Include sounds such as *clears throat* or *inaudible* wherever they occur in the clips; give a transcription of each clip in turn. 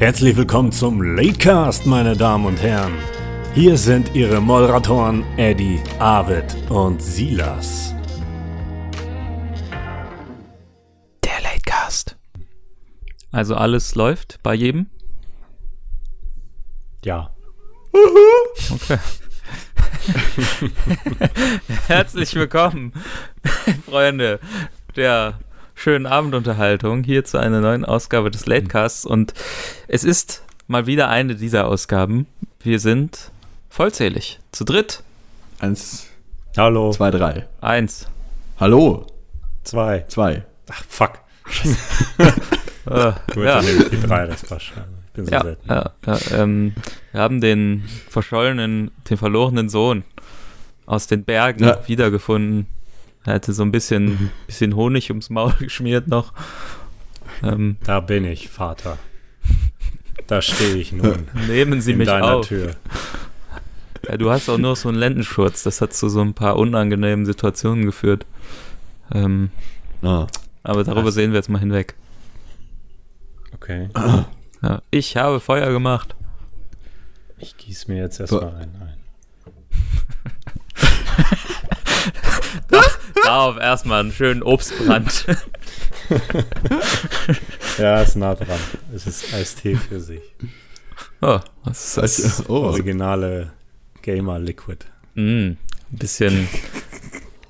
Herzlich willkommen zum Latecast, meine Damen und Herren. Hier sind Ihre Moderatoren Eddie, Arvid und Silas. Der Latecast. Also alles läuft bei jedem? Ja. Okay. *laughs* Herzlich willkommen, Freunde der schönen Abendunterhaltung, hier zu einer neuen Ausgabe des Latecasts. Und es ist mal wieder eine dieser Ausgaben. Wir sind vollzählig, zu dritt. Eins, Hallo. zwei, drei. Eins. Hallo. Zwei. Zwei. Ach, fuck. Äh, *laughs* Gut, ja. die drei, das passt schon. Ich bin so Ja, selten. ja, ja ähm, wir haben den verschollenen, den verlorenen Sohn aus den Bergen Ja. wiedergefunden. Er hatte so ein bisschen, bisschen Honig ums Maul geschmiert noch. Ähm, Da bin ich, Vater. Da stehe ich nun *laughs* nehmen Sie in mich deiner auf. Tür. Ja, du hast auch nur so einen Lendenschurz. Das hat zu so ein paar unangenehmen Situationen geführt. Ähm, Ah. aber darüber Was? sehen wir jetzt mal hinweg. Okay. Ja, ich habe Feuer gemacht. Ich gieße mir jetzt erstmal einen ein. *laughs* *laughs* Darauf erstmal einen schönen Obstbrand. *laughs* Ja, ist nah dran. Es ist Eistee für sich. Oh, was ist das? Oh, Originale Gamer Liquid. Mm, bisschen,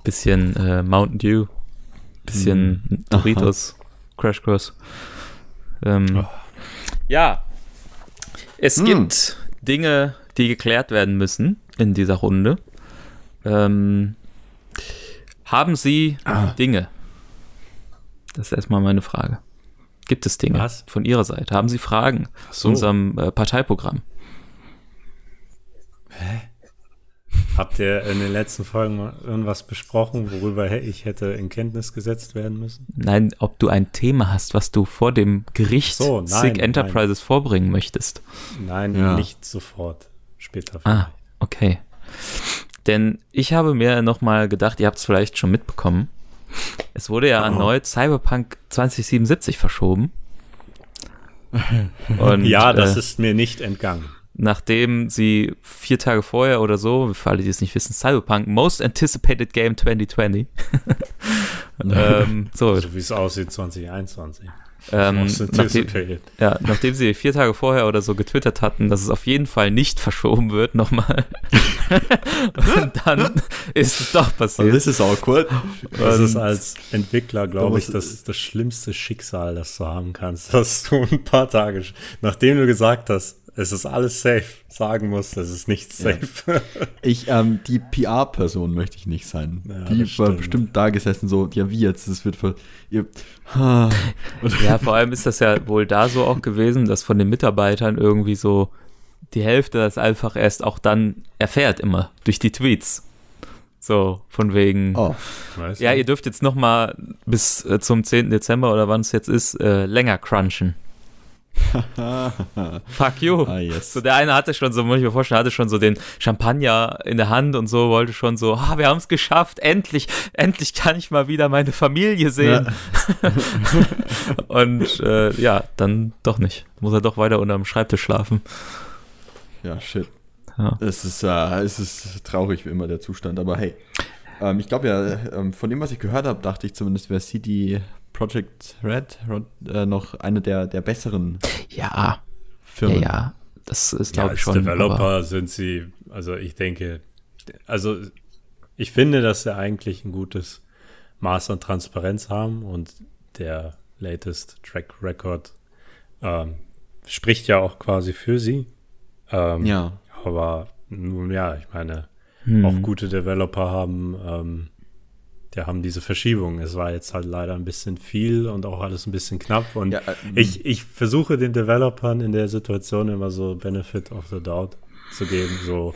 bisschen äh, Mountain Dew, bisschen Doritos, Crash Course. Ähm, Ja, es Mm. gibt Dinge, die geklärt werden müssen in dieser Runde. Ähm, haben Sie Ah. Dinge? Das ist erstmal meine Frage. Gibt es Dinge Was? von Ihrer Seite? Haben Sie Fragen zu so. unserem äh, Parteiprogramm? Habt ihr in den letzten Folgen mal irgendwas besprochen, worüber ich hätte in Kenntnis gesetzt werden müssen? Nein, ob du ein Thema hast, was du vor dem Gericht So, nein, SIG Enterprises vorbringen möchtest. Nein, Ja. nicht sofort. Später. Ah, okay. Denn ich habe mir nochmal gedacht, ihr habt es vielleicht schon mitbekommen. Es wurde ja erneut Cyberpunk 2077 verschoben. *laughs* Und, ja, das äh, ist mir nicht entgangen. nachdem sie vier Tage vorher oder so, für alle, die es nicht wissen, Cyberpunk Most Anticipated Game 2020. *laughs* *laughs* ähm, so, So wie es aussieht 2021. ähm, nachdem. Ja, nachdem sie vier Tage vorher oder so getwittert hatten, dass es auf jeden Fall nicht *laughs* verschoben wird, nochmal. *laughs* Und dann ist es doch passiert. das ist awkward. Das ist Und- als Entwickler, glaube ich, das, das schlimmste Schicksal, das du haben kannst, *laughs* dass du ein paar Tage, nachdem du gesagt hast, es ist alles safe, sagen musst, es ist nicht safe. *laughs* Ich, ähm, die PR-Person möchte ich nicht sein. Ja, die war stimmt. bestimmt da gesessen, so, ja, wie jetzt? Das wird voll. Ihr, ha. Und- *laughs* Ja, vor allem ist das ja wohl da so auch gewesen, dass von den Mitarbeitern irgendwie so die Hälfte das einfach erst auch dann erfährt immer durch die Tweets. So, von wegen. Oh, Weißt Ja, ihr dürft jetzt noch mal bis äh, zum 10. Dezember oder wann es jetzt ist, äh, länger crunchen. *laughs* Fuck you. ah, yes. So, der eine hatte schon so, muss ich mir vorstellen, hatte schon so den Champagner in der Hand und so, wollte schon so, ah, wir haben es geschafft, endlich, endlich kann ich mal wieder meine Familie sehen. *laughs* und äh, ja, dann doch nicht. Muss er doch weiter unterm Schreibtisch schlafen. Ja, shit. Ja. Es ist, äh, es ist traurig wie immer der Zustand, aber hey. Ähm, ich glaube ja, ähm, von dem, was ich gehört habe, dachte ich zumindest, wäre CD Projekt Red äh, noch eine der, der besseren Ja, ja, Firmen. ja. Das ist, Ja, glaube ich, als schon. Developer aber- sind sie, also ich denke, also ich finde, dass sie eigentlich ein gutes Maß an Transparenz haben und der latest Track Record ähm, spricht ja auch quasi für sie. Ähm, Ja. Aber nun ja, ich meine, Hm. auch gute Developer haben, ähm, die haben diese Verschiebung. Es war jetzt halt leider ein bisschen viel und auch alles ein bisschen knapp. Und Ja, äh, ich, ich versuche den Developern in der Situation immer so Benefit of the Doubt zu geben. So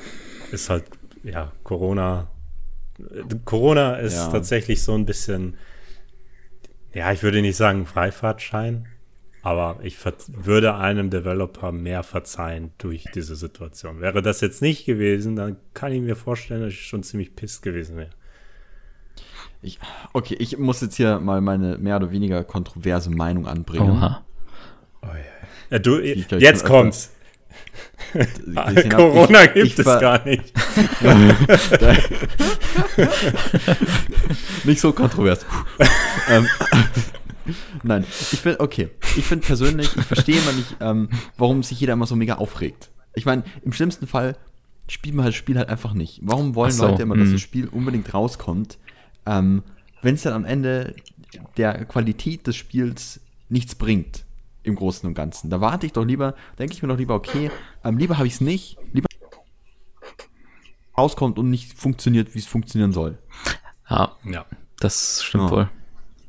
ist halt, ja, Corona. Corona ist Ja. tatsächlich so ein bisschen, ja, ich würde nicht sagen Freifahrtschein, aber ich würde einem Developer mehr verzeihen durch diese Situation. Wäre das jetzt nicht gewesen, dann kann ich mir vorstellen, dass ich schon ziemlich pisst gewesen wäre. Ich, okay, ich muss jetzt hier mal meine mehr oder weniger kontroverse Meinung anbringen. Oha. Ja, du, ich ich *laughs* jetzt kommt's. hab. Corona Ich- gibt ich es gar nicht. *laughs* Nicht so kontrovers. ähm, *laughs* Nein, ich finde, okay. Ich finde persönlich, ich verstehe immer nicht, ähm, warum sich jeder immer so mega aufregt. Ich meine, im schlimmsten Fall spielt man halt das Spiel halt einfach nicht. Warum wollen so, Leute immer, dass mhm. das Spiel unbedingt rauskommt, ähm, wenn es dann am Ende der Qualität des Spiels nichts bringt im Großen und Ganzen? Da warte ich doch lieber, denke ich mir doch lieber, okay, ähm, lieber habe ich es nicht, lieber rauskommt und nicht funktioniert, wie es funktionieren soll. Ja, Ja. das stimmt Ja. wohl.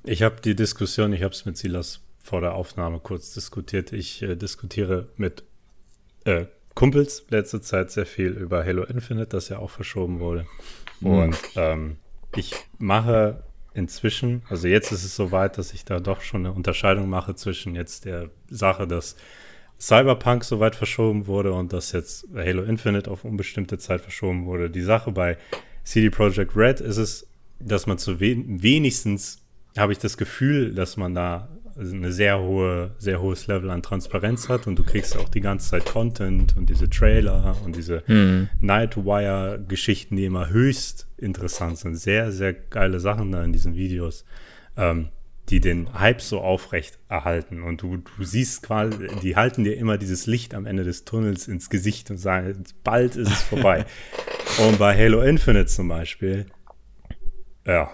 Ich habe die Diskussion, ich habe es mit Silas vor der Aufnahme kurz diskutiert. Ich äh, diskutiere mit äh, Kumpels letzte Zeit sehr viel über Halo Infinite, das ja auch verschoben wurde. Und ähm, ich mache inzwischen, also jetzt ist es soweit, dass ich da doch schon eine Unterscheidung mache zwischen jetzt der Sache, dass Cyberpunk soweit verschoben wurde und dass jetzt Halo Infinite auf unbestimmte Zeit verschoben wurde. Die Sache bei CD Projekt Red ist es, dass man zu wen wenigstens habe ich das Gefühl, dass man da eine sehr hohe, sehr hohes Level an Transparenz hat und du kriegst auch die ganze Zeit Content und diese Trailer und diese Nightwire-Geschichten, die immer höchst interessant sind. Sehr, sehr geile Sachen da in diesen Videos, ähm, die den Hype so aufrecht erhalten. Und du, du siehst quasi, die halten dir immer dieses Licht am Ende des Tunnels ins Gesicht und sagen, bald ist es vorbei. *laughs* und bei Halo Infinite zum Beispiel, ja,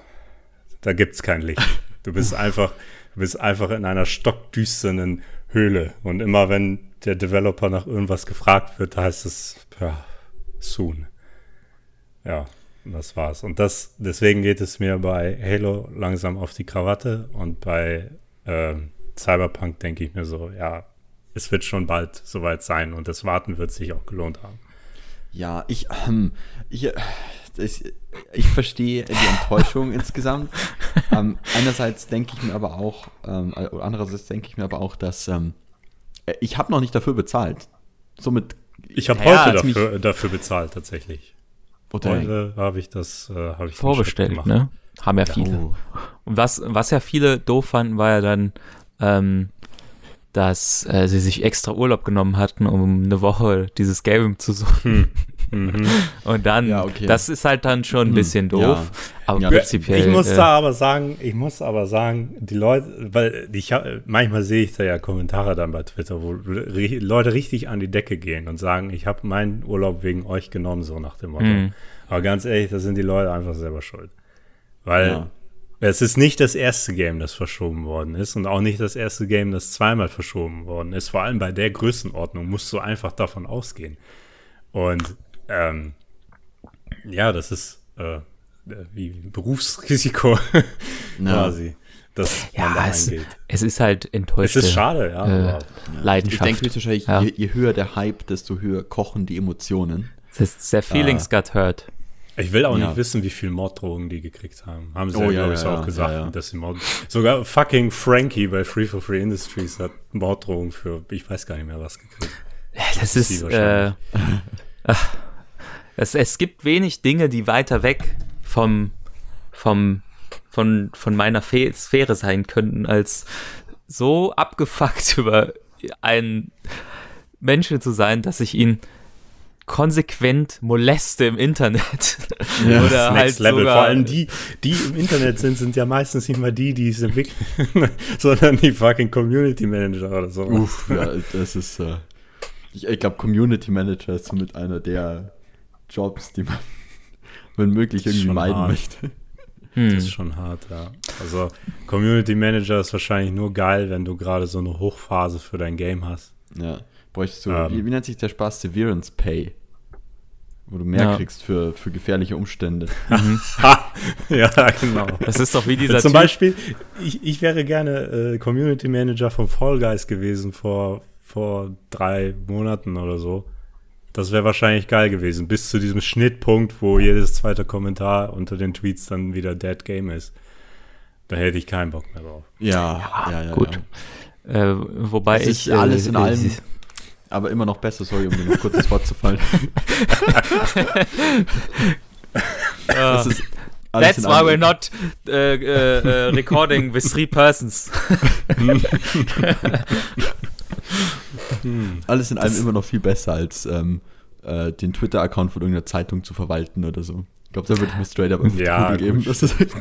da gibt's kein Licht. Du bist einfach, du bist einfach in einer stockdüsternen Höhle. Und immer wenn der Developer nach irgendwas gefragt wird, heißt es, ja, soon. Ja, das war's. Und das, deswegen geht es mir bei Halo langsam auf die Krawatte und bei ähm, Cyberpunk denke ich mir so, ja, es wird schon bald soweit sein und das Warten wird sich auch gelohnt haben. Ja, ich, ähm, ich, äh, das, ich verstehe die Enttäuschung *laughs* insgesamt. Ähm, einerseits denke ich mir aber auch, ähm, äh, oder andererseits denke ich mir aber auch, dass ähm, äh, ich habe noch nicht dafür bezahlt. Somit. Ich habe Ja, heute hat's mich- dafür, dafür bezahlt, tatsächlich. Heute habe ich das, äh, habe ich Vorbestellt, gemacht. ne? Haben ja viele. Oh. Und was, was ja viele doof fanden, war ja dann, ähm, dass äh, sie sich extra Urlaub genommen hatten, um eine Woche dieses Game zu suchen. *laughs* Mhm. Und dann, Ja, okay. das ist halt dann schon ein Mhm, bisschen doof. ja. Aber Ja, prinzipiell. Ich muss äh, da aber sagen, ich muss aber sagen, die Leute, weil ich hab- manchmal sehe ich da ja Kommentare dann bei Twitter, wo Leute richtig an die Decke gehen und sagen, ich habe meinen Urlaub wegen euch genommen, so nach dem Motto. Mhm. Aber ganz ehrlich, da sind die Leute einfach selber schuld. Weil Ja. es ist nicht das erste Game, das verschoben worden ist und auch nicht das erste Game, das zweimal verschoben worden ist. Vor allem bei der Größenordnung musst du einfach davon ausgehen. Und ähm, ja, das ist äh, wie ein Berufsrisiko *laughs* quasi, dass man da ja, es, eingeht. es ist halt Es enttäuscht. ist schade, ja. äh, Ich Leidenschaft. denke höchstwahrscheinlich, Ja. je, je höher der Hype, desto höher kochen die Emotionen. Es ist der Feelings got hurt. ich will auch Ja. nicht wissen, wie viel Morddrohungen die gekriegt haben. Haben sie Oh, ja, ja, glaube ich, ja, auch gesagt, ja, ja. dass sie Mord Sogar fucking Frankie bei Free for Free Industries hat Morddrohungen für, ich weiß gar nicht mehr was gekriegt. Ja, Das ist, äh, ach, *laughs* es, es gibt wenig Dinge, die weiter weg vom, vom, von, von meiner Fe Sphäre sein könnten, als so abgefuckt *laughs* über einen Menschen zu sein, dass ich ihn konsequent moleste im Internet. *laughs* Ja, Oder Das halt Next Level. sogar, Vor allem die, die im Internet sind, sind ja meistens nicht mal die, die es entwickeln, *laughs* sondern die fucking Community Manager oder so. Uff, ja, das ist, äh, ich, ich glaube, Community Manager ist somit einer der Jobs, die man, *laughs* wenn möglich, irgendwie meiden hart. möchte. hm, Das ist schon hart, ja. Also Community Manager ist wahrscheinlich nur geil, wenn du gerade so eine Hochphase für dein Game hast. Ja, bräuchtest du, Ähm. wie, wie nennt sich der Spaß? Severance Pay. Wo du mehr Ja. kriegst für, für gefährliche Umstände. Ha! *laughs* ja, genau. das ist doch wie dieser Zum Typ, Beispiel, ich, ich wäre gerne äh, Community Manager von Fall Guys gewesen vor, vor drei Monaten oder so. Das wäre wahrscheinlich geil gewesen, bis zu diesem Schnittpunkt, wo jedes zweite Kommentar unter den Tweets dann wieder Dead Game ist. Da hätte ich keinen Bock mehr drauf. Ja, ja, ja. gut. Ja. Äh, wobei Es ich ist alles in äh, allem Aber immer noch besser, sorry, um dir noch kurz ins Wort zu fallen. *laughs* Das ist alles That's in why we're not äh, äh, äh, recording with three persons. *laughs* *laughs* Hm. Alles in allem Das- immer noch viel besser, als ähm, äh, den Twitter-Account von irgendeiner Zeitung zu verwalten oder so. Ich glaube, da würde ich mir straight up irgendwie Ja, geben. Das ist halt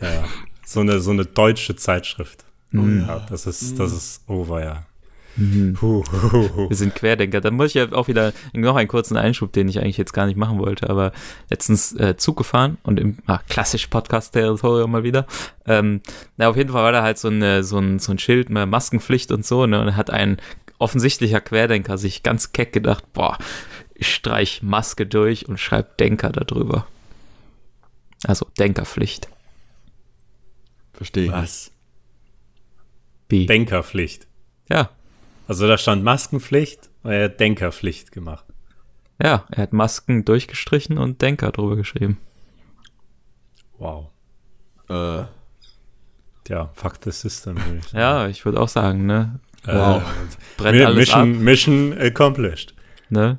Ja, ja. So eine, so eine deutsche Zeitschrift. Oh, Mhm. ja, das ist, das ist over, ja. Mhm. Puh, hu, hu, hu. Wir sind Querdenker. Dann muss ich ja auch wieder noch einen kurzen Einschub, den ich eigentlich jetzt gar nicht machen wollte, aber letztens äh, Zug gefahren und im ah, klassisch Podcast-Territorium mal wieder. Ähm, na, auf jeden Fall war da halt so, eine, so, ein, so ein Schild mit Maskenpflicht und so, ne? Und hat ein offensichtlicher Querdenker sich ganz keck gedacht, boah, ich streich Maske durch und schreib Denker darüber. Also Denkerpflicht. Verstehe. Was? B. Denkerpflicht. ja, Also da stand Maskenpflicht und er hat Denkerpflicht gemacht. ja, er hat Masken durchgestrichen und Denker drüber geschrieben. Wow. Äh, Ja, fuck the system. würde ich sagen. Ja, ich würde auch sagen, ne? Wow. Brennt alles Mission, ab, Mission accomplished. ne?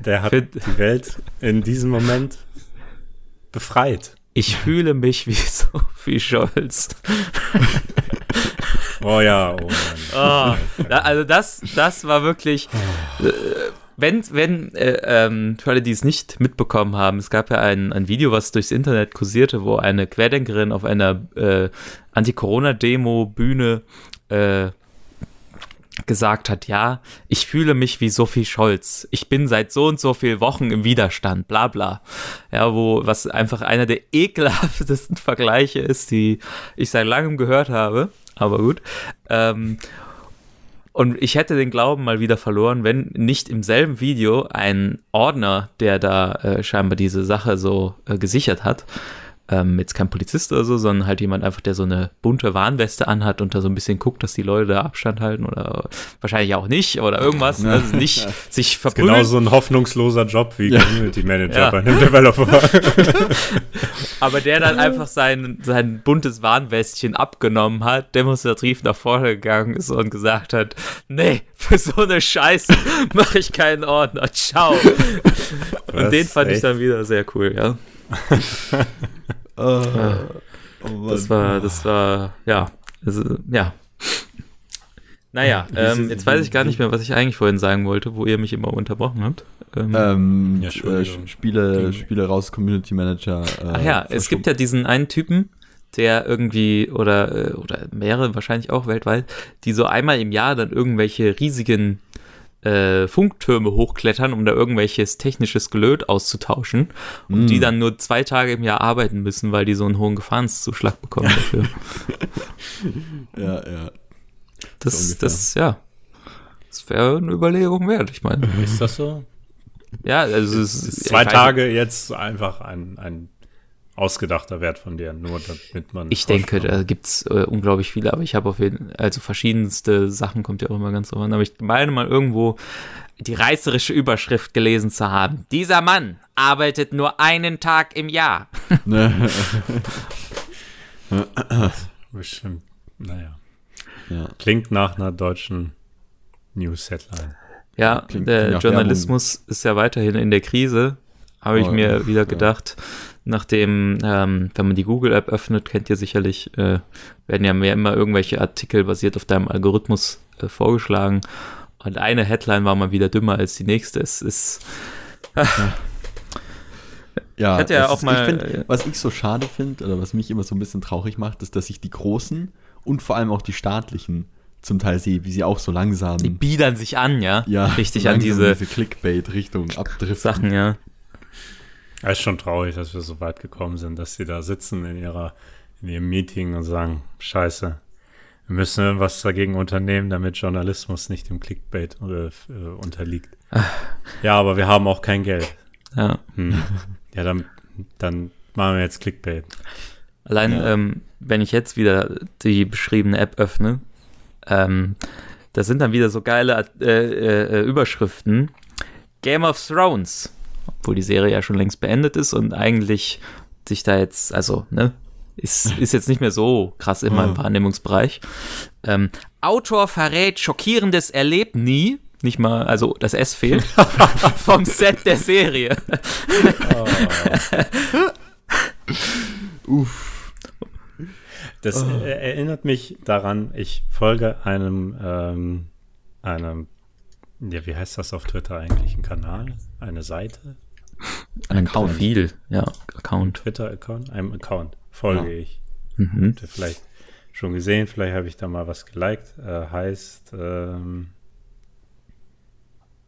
Der hat Find- die Welt in diesem Moment befreit. Ich fühle mich wie *laughs* Sophie Scholz. *laughs* Oh ja, oh Mann. Da, also das, das war wirklich, äh, wenn, wenn, äh, ähm, für alle, die es nicht mitbekommen haben, es gab ja ein, ein Video, was durchs Internet kursierte, wo eine Querdenkerin auf einer äh, Anti-Corona-Demo-Bühne äh, gesagt hat, ja, ich fühle mich wie Sophie Scholz. Ich bin seit so und so viel Wochen im Widerstand, bla bla. Ja, wo, was einfach einer der ekelhaftesten Vergleiche ist, die ich seit langem gehört habe. Aber gut. Ähm, und ich hätte den Glauben mal wieder verloren, wenn nicht im selben Video ein Ordner, der da äh, scheinbar diese Sache so äh, gesichert hat, ähm, jetzt kein Polizist oder so, sondern halt jemand einfach, der so eine bunte Warnweste anhat und da so ein bisschen guckt, dass die Leute da Abstand halten oder wahrscheinlich auch nicht oder irgendwas, ne? also nicht sich verprügeln. Genau so ein hoffnungsloser Job wie Ja. Community Manager Ja. bei einem Developer. *laughs* Aber der dann einfach sein, sein buntes Warnwestchen abgenommen hat, demonstrativ nach vorne gegangen ist und gesagt hat, nee, für so eine Scheiße *laughs* mache ich keinen Ordner, ciao. *laughs* Und Was? den fand ich Echt? dann wieder sehr cool, ja. Oh. Das war, das war, ja, also, ja. Naja, ähm, jetzt weiß ich gar nicht mehr, was ich eigentlich vorhin sagen wollte, wo ihr mich immer unterbrochen habt. Ähm, ähm, Ja, äh. Spiele, Spiele raus, Community Manager. Äh, Ach ja, es gibt ja diesen einen Typen, der irgendwie, oder, äh, oder mehrere wahrscheinlich auch weltweit, die so einmal im Jahr dann irgendwelche riesigen äh, Funktürme hochklettern, um da irgendwelches technisches Gelöt auszutauschen und Mm. die dann nur zwei Tage im Jahr arbeiten müssen, weil die so einen hohen Gefahrenszuschlag bekommen dafür. *laughs* Ja, ja. Das, ungefähr. das, ja. Das wäre eine Überlegung wert, ich meine. Ist das so? Ja, also es Ist ist zwei Tage jetzt einfach ein, ein ausgedachter Wert von dir, nur damit man. Ich denke, da gibt's äh, unglaublich viele, aber ich habe auf jeden also verschiedenste Sachen kommt ja auch immer ganz drauf an. Aber ich meine mal irgendwo die reißerische Überschrift gelesen zu haben. Dieser Mann arbeitet nur einen Tag im Jahr. Ne? *laughs* Bestimmt. Naja. ja. Klingt nach einer deutschen News-Headline. Ja, Klingt der Journalismus ist ja weiterhin in der Krise. Habe ich Oh, mir wieder ja. gedacht, nachdem, ähm, wenn man die Google-App öffnet, kennt ihr sicherlich, äh, werden ja mehr immer irgendwelche Artikel basiert auf deinem Algorithmus äh, vorgeschlagen. Und eine Headline war mal wieder dümmer als die nächste. Es ist, Ja, Ich hatte ja es auch ist, mal- Ich find, was ich so schade finde, oder was mich immer so ein bisschen traurig macht, ist, dass ich die großen und vor allem auch die staatlichen zum Teil sehe, wie sie auch so langsam, die biedern sich an, ja? ja, Richtig an diese, diese Clickbait-Richtung abdriften. Sachen, ja. Es ist schon traurig, dass wir so weit gekommen sind, dass sie da sitzen in ihrer, in ihrem Meeting und sagen, scheiße, wir müssen was dagegen unternehmen, damit Journalismus nicht dem Clickbait äh, äh, unterliegt. Ja, aber wir haben auch kein Geld. ja. Hm. Ja, dann, dann machen wir jetzt Clickbait. Allein, Ja. ähm, wenn ich jetzt wieder die beschriebene App öffne, ähm, da sind dann wieder so geile äh, äh, Überschriften. Game of Thrones, obwohl die Serie ja schon längst beendet ist und eigentlich sich da jetzt, also, ne, ist, *laughs* ist jetzt nicht mehr so krass in meinem Ah. Wahrnehmungsbereich. Ähm, Autor verrät schockierendes Erlebnis, nicht mal, also das S fehlt, *laughs* vom Set der Serie. Uff. Das äh, erinnert mich daran, ich folge einem ähm, einem, ja, wie heißt das auf Twitter eigentlich? Ein Kanal? Eine Seite? Ein Profil, ja, Account. Twitter-Account? Einem Account folge Ja. ich. Mhm. Habt ihr vielleicht schon gesehen, vielleicht habe ich da mal was geliked. Äh, heißt, ähm,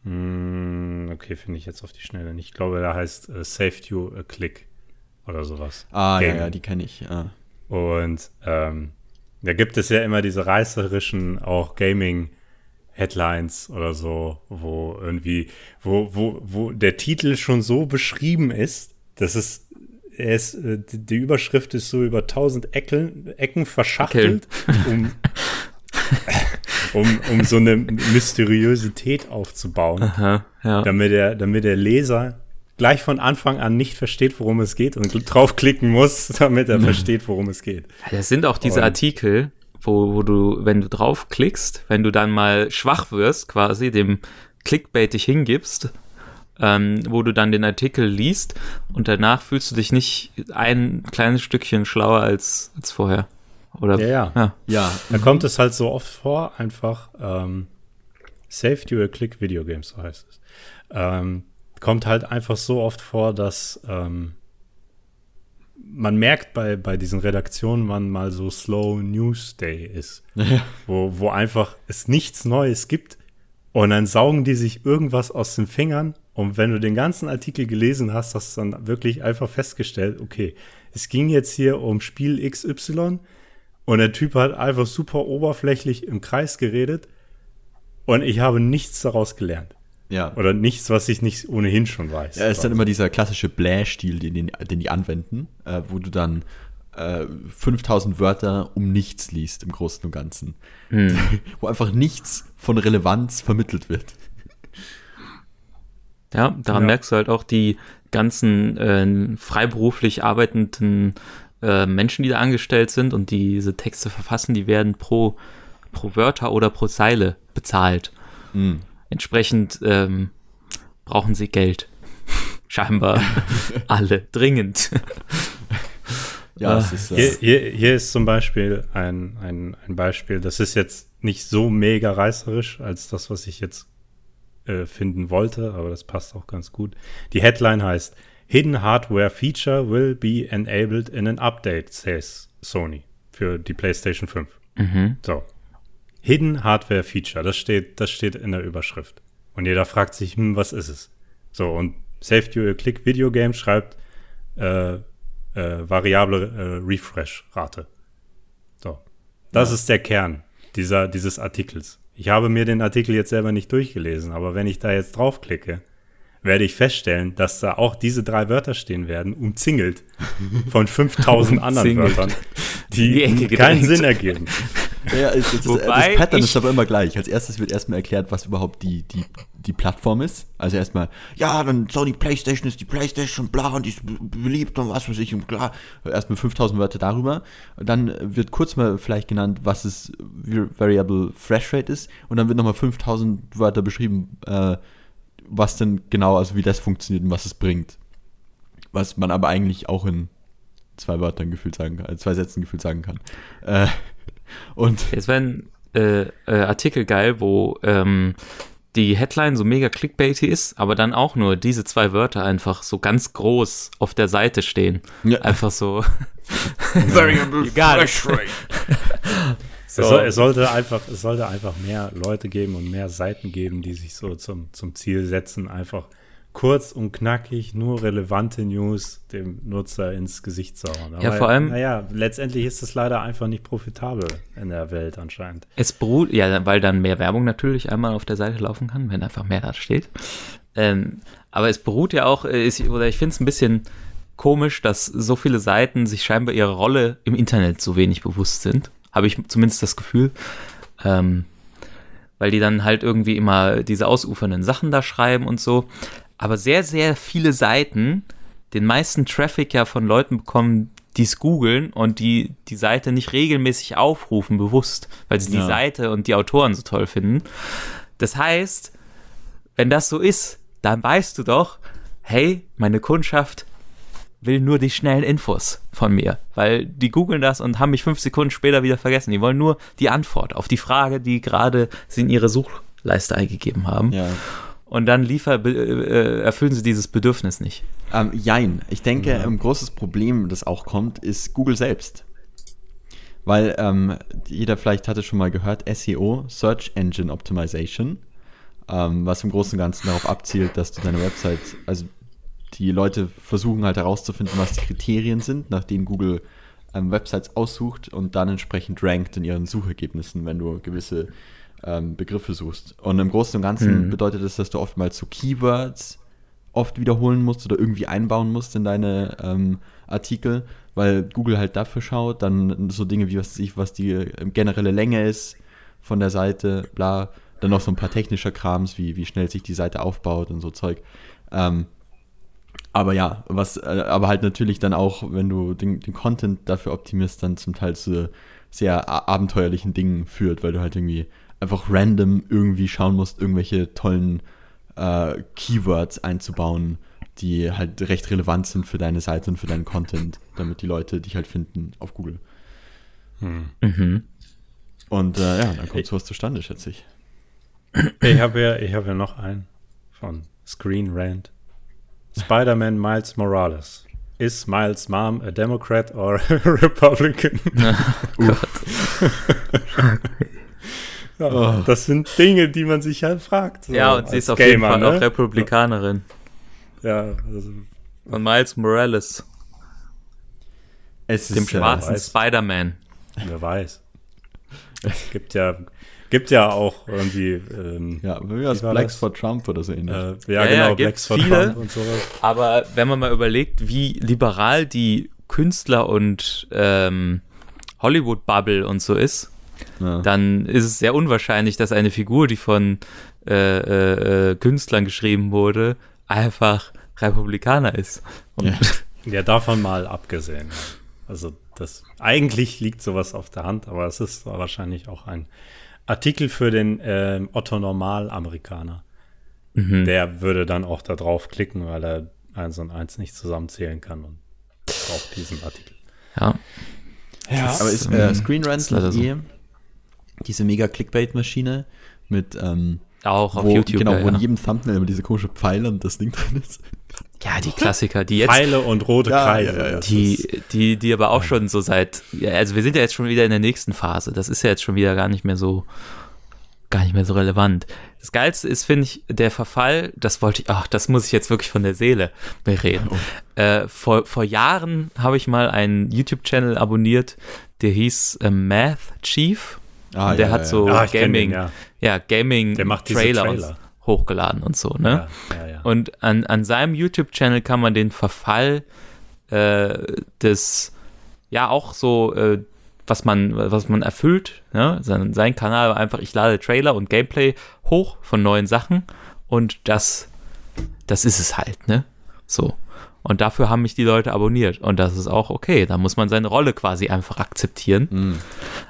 mh, okay, finde ich jetzt auf die Schnelle nicht. Ich glaube, da heißt äh, Saved You a Click oder sowas. Ah, ja, Gaming. ja, die kenne ich. Ja. Und ähm, da gibt es ja immer diese reißerischen auch Gaming-Headlines oder so, wo irgendwie, wo, wo, wo der Titel schon so beschrieben ist, dass es, er ist, äh, die Überschrift ist so über tausend Ecken, Ecken verschachtelt, um, um, um so eine Mysteriosität aufzubauen Aha, ja. damit der, damit der Leser gleich von Anfang an nicht versteht, worum es geht und draufklicken muss, *laughs* damit er versteht, worum es geht. Das sind auch diese Und- Artikel, wo, wo du, wenn du draufklickst, wenn du dann mal schwach wirst, quasi dem Clickbait dich hingibst, ähm, wo du dann den Artikel liest und danach fühlst du dich nicht ein kleines Stückchen schlauer als, als vorher. Oder Ja, ja. ja. Ja, Da kommt es halt so oft vor, einfach ähm, Saved You a Click Video Games, so heißt es. Ähm, kommt halt einfach so oft vor, dass ähm, man merkt bei, bei diesen Redaktionen, wann mal so Slow News Day ist. *laughs* wo, wo einfach es nichts Neues gibt und dann saugen die sich irgendwas aus den Fingern und wenn du den ganzen Artikel gelesen hast, hast du dann wirklich einfach festgestellt, okay, es ging jetzt hier um Spiel XY und der Typ hat einfach super oberflächlich im Kreis geredet und ich habe nichts daraus gelernt. Ja. Oder nichts, was ich nicht ohnehin schon weiß. Ja, ist dann immer dieser klassische Bläh-Stil, den, den, den die anwenden, äh, wo du dann äh, 5000 Wörter um nichts liest im Großen und Ganzen. *laughs* wo einfach nichts von Relevanz vermittelt wird. Ja, daran Ja. merkst du halt auch die ganzen äh, freiberuflich arbeitenden äh, Menschen, die da angestellt sind und die diese Texte verfassen, die werden pro, pro Wörter oder pro Zeile bezahlt. Mhm. Entsprechend ähm, brauchen sie Geld. *laughs* Scheinbar *laughs* alle dringend. Ja, Ah, es ist. Hier, Äh, hier, hier ist zum Beispiel ein, ein, ein Beispiel, das ist jetzt nicht so mega reißerisch als das, was ich jetzt äh, finden wollte, aber das passt auch ganz gut. Die Headline heißt Hidden Hardware Feature will be enabled in an update, says Sony für die PlayStation 5. Mhm. So. Hidden Hardware Feature, das steht, das steht in der Überschrift. Und jeder fragt sich, hm, was ist es? So, und Saved You a Click Video Game schreibt äh, äh, variable äh, Refresh-Rate. So. Das ist der Kern dieser, dieses Artikels. Ich habe mir den Artikel jetzt selber nicht durchgelesen, aber wenn ich da jetzt draufklicke, werde ich feststellen, dass da auch diese drei Wörter stehen werden, umzingelt von *laughs* 5000 anderen. Wörtern, die die keinen. Sinn ergeben. Ja, es, es, Wobei das Pattern ich- ist aber immer gleich. Als erstes wird erstmal erklärt, was überhaupt die, die, die Plattform ist. Also erstmal, ja, dann Sony PlayStation ist die PlayStation, bla, und die ist be- beliebt und was weiß ich und bla. Erstmal 5000 Wörter darüber. Und dann wird kurz mal vielleicht genannt, was es Variable Fresh Rate ist. Und dann wird nochmal 5000 Wörter beschrieben, äh, was denn genau, also wie das funktioniert und was es bringt. Was man aber eigentlich auch in zwei Wörtern gefühlt sagen kann, äh, zwei Sätzen gefühlt sagen kann. Äh, und *laughs* Jetzt wäre ein äh, äh, Artikel geil, wo ähm, die Headline so mega clickbaity ist, aber dann auch nur diese zwei Wörter einfach so ganz groß auf der Seite stehen. Ja. Einfach so. *laughs* Variable. Fresh Rate. *laughs* Es, soll, es, sollte einfach, es sollte einfach mehr Leute geben und mehr Seiten geben, die sich so zum, zum Ziel setzen, einfach kurz und knackig nur relevante News dem Nutzer ins Gesicht zu hauen. Ja, vor allem- Naja, letztendlich ist es leider einfach nicht profitabel in der Welt anscheinend. Es beruht, ja, weil dann mehr Werbung natürlich einmal auf der Seite laufen kann, wenn einfach mehr da steht. Ähm, aber es beruht ja auch, äh, ist, oder ich finde es ein bisschen komisch, dass so viele Seiten sich scheinbar ihrer Rolle im Internet so wenig bewusst sind. Habe ich zumindest das Gefühl. Ähm, weil die dann halt irgendwie immer diese ausufernden Sachen da schreiben und so. Aber sehr, sehr viele Seiten den meisten Traffic ja von Leuten bekommen, die es googeln und die die Seite nicht regelmäßig aufrufen, bewusst, weil sie die Ja. Seite und die Autoren so toll finden. Das heißt, wenn das so ist, dann weißt du doch, hey, meine Kundschaft will nur die schnellen Infos von mir, weil die googeln das und haben mich fünf Sekunden später wieder vergessen. Die wollen nur die Antwort auf die Frage, die gerade sie in ihre Leiste eingegeben haben. Ja. Und dann liefer, äh, erfüllen sie dieses Bedürfnis nicht. Ähm, jein. Ich denke, ein großes Problem, das auch kommt, ist Google selbst. Weil ähm, jeder vielleicht hatte schon mal gehört, SEO, Search Engine Optimization, ähm, was im Großen und Ganzen darauf abzielt, dass du deine Website, also die Leute versuchen halt herauszufinden, was die Kriterien sind, nach denen Google ähm, Websites aussucht und dann entsprechend rankt in ihren Suchergebnissen, wenn du gewisse ähm, Begriffe suchst. Und im Großen und Ganzen Mhm. bedeutet das, dass du oftmals so Keywords oft wiederholen musst oder irgendwie einbauen musst in deine ähm, Artikel, weil Google halt dafür schaut, dann so Dinge wie was, ich, was die äh, generelle Länge ist von der Seite, bla, dann noch so ein paar technischer Krams, wie, wie schnell sich die Seite aufbaut und so Zeug. Ähm, aber ja, was, äh, aber halt natürlich dann auch, wenn du den, den Content dafür optimierst, dann zum Teil zu sehr abenteuerlichen Dingen führt, weil du halt irgendwie einfach random irgendwie schauen musst, irgendwelche tollen äh, Keywords einzubauen, die halt recht relevant sind für deine Seite und für deinen Content, damit die Leute dich halt finden auf Google. Hm. Mhm. Und äh, ja, dann kommt sowas zustande, schätze ich. Ich habe ja, ich habe ja noch einen von Screen Rant. Spider-Man Miles Morales. Is Miles Mom a Democrat or a *laughs* Republican? *laughs* *laughs* ja, das sind Dinge, die man sich halt fragt. so Ja, und sie ist auf jeden Fall Gamer, auch ne? Republikanerin. Ja, also, Und Miles Morales, Es dem ist, schwarzen. Spider-Man. wer weiß. Es gibt ja, gibt ja auch irgendwie, ähm, ja, wie war Blacks das? for Trump oder so ähnlich. äh, ja, Ja, ja, genau, gibt's Blacks for viele. Trump und sowas. Aber wenn man mal überlegt, wie liberal die Künstler und ähm, Hollywood-Bubble und so ist, ja. dann ist es sehr unwahrscheinlich, dass eine Figur, die von äh, äh, äh, Künstlern geschrieben wurde, einfach Republikaner ist. Und Ja. Ja, davon mal abgesehen. Also das eigentlich liegt sowas auf der Hand, aber es ist wahrscheinlich auch ein Artikel für den ähm, Otto Normal-Amerikaner. Mhm. Der würde dann auch da drauf klicken, weil er eins und eins nicht zusammenzählen kann und braucht diesen Artikel. ja. Ja, aber ist ähm, äh, Screen Rant ist eh diese mega Clickbait-Maschine mit ähm, Auch auf wo, YouTube. genau, ja, wo in jedem Thumbnail immer diese komische Pfeile und das Ding *laughs* drin ist. ja, die Klassiker, die jetzt Pfeile und rote Ja, Kreise. ja, ja. Die, die, die aber auch schon so seit, ja, also wir sind ja jetzt schon wieder in der nächsten Phase. Das ist ja jetzt schon wieder gar nicht mehr so, gar nicht mehr so relevant. Das Geilste ist, finde ich, der Verfall, das wollte ich, ach, das muss ich jetzt wirklich von der Seele bereden. Äh, vor, vor Jahren habe ich mal einen YouTube-Channel abonniert, der hieß äh, Math Chief. Ah, Und der ja, hat ja, so Ah, ich kenn Gaming, den, ja. ja, Gaming Trailer, Trailer. hochgeladen und so, ne? Ja, ja, ja. Und an, an seinem YouTube-Channel kann man den Verfall äh, des, ja, auch so, äh, was man, was man erfüllt, ne? sein, sein Kanal war einfach, ich lade Trailer und Gameplay hoch von neuen Sachen und das, das ist es halt, ne? So. Und dafür haben mich die Leute abonniert. Und das ist auch okay. Da muss man seine Rolle quasi einfach akzeptieren. Mhm.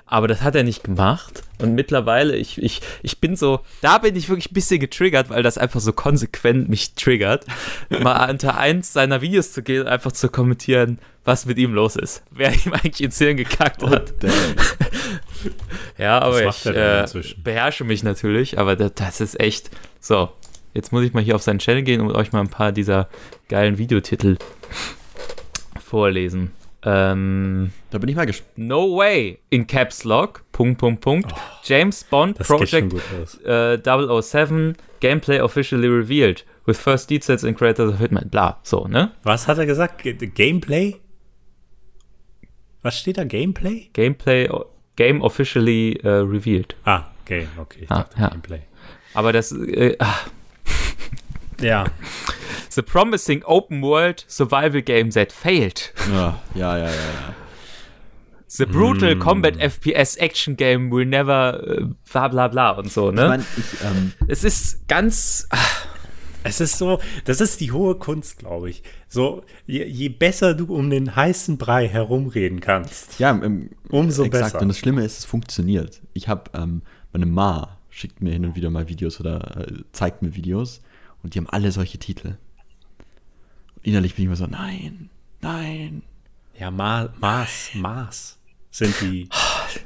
Aber das hat er nicht gemacht. Und mittlerweile, ich, ich, ich bin so, da bin ich wirklich ein bisschen getriggert, weil das einfach so konsequent mich triggert, *laughs* mal unter eins seiner Videos zu gehen und einfach zu kommentieren, was mit ihm los ist. Wer ihm eigentlich ins Hirn gekackt hat. *laughs* Ja, aber ich äh, beherrsche mich natürlich, aber das, das ist echt so. Jetzt muss ich mal hier auf seinen Channel gehen und euch mal ein paar dieser geilen Videotitel vorlesen. Ähm, Da bin ich mal gespannt. no way in Caps Lock. Punkt, Punkt, Punkt. James Bond Oh. geht schon Project äh, 007 Gameplay officially revealed. With first details in Creators of Hitman. Bla, so, ne? Was hat er gesagt? G Gameplay? Was steht da? Gameplay? Gameplay, Game officially äh, revealed. Ah, Game, okay. Ich Ah, ja. Gameplay. Aber das, äh, ah, Ja, The promising open world survival game that failed. Ja, ja, ja, ja. ja. The brutal combat FPS action game will never äh, bla bla bla und so, ne? Ich meine, ich, ähm, es ist ganz. ah, es ist so, das ist die hohe Kunst, glaube ich. So, je, je besser du um den heißen Brei herumreden kannst, ja, ähm, umso exakt. besser. Und das Schlimme ist, es funktioniert. Ich habe, ähm, meine Ma schickt mir hin und wieder mal Videos oder äh, zeigt mir Videos und die haben alle solche Titel. Und innerlich bin ich immer so, nein, nein. Ja, Ma Maß, Maß sind die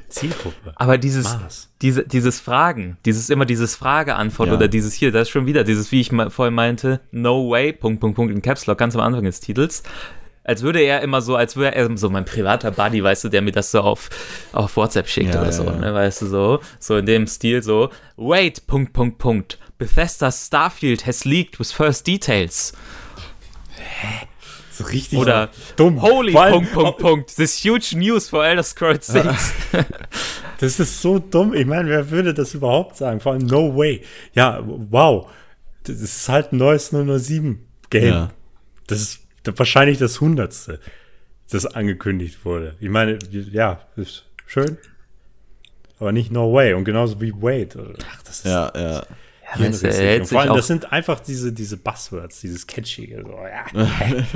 Zielgruppe. Aber dieses, Mars. diese, dieses Fragen, dieses immer dieses Frage-Antwort Ja. oder dieses hier, das ist schon wieder dieses, wie ich vorhin meinte, no way, Punkt, Punkt, Punkt in Caps Lock, ganz am Anfang des Titels. Als würde er immer so, als wäre er so mein privater Buddy, weißt du, der mir das so auf, auf WhatsApp schickt Ja, oder so, ja. ne, weißt du, so, so in dem Stil so, wait, Punkt, Punkt, Punkt, Bethesda's Starfield has leaked with first details. So richtig Oder dumm. Holy Vor Punkt, Punkt, Punkt, this huge news for Elder Scrolls 6. *laughs* Das ist so dumm. Ich meine, wer würde das überhaupt sagen? Vor allem No Way. Ja, wow. Das ist halt ein neues 007 Game. Ja. Das ist wahrscheinlich das hundertste, das angekündigt wurde. Ich meine, ja, ist schön. Aber nicht No Way. Und genauso wie Wait. Ach, das ist Ja, ja. Ja, er Und sich vor allem, auch- das sind einfach diese, diese Buzzwords, dieses Catchige. So, ja. *laughs*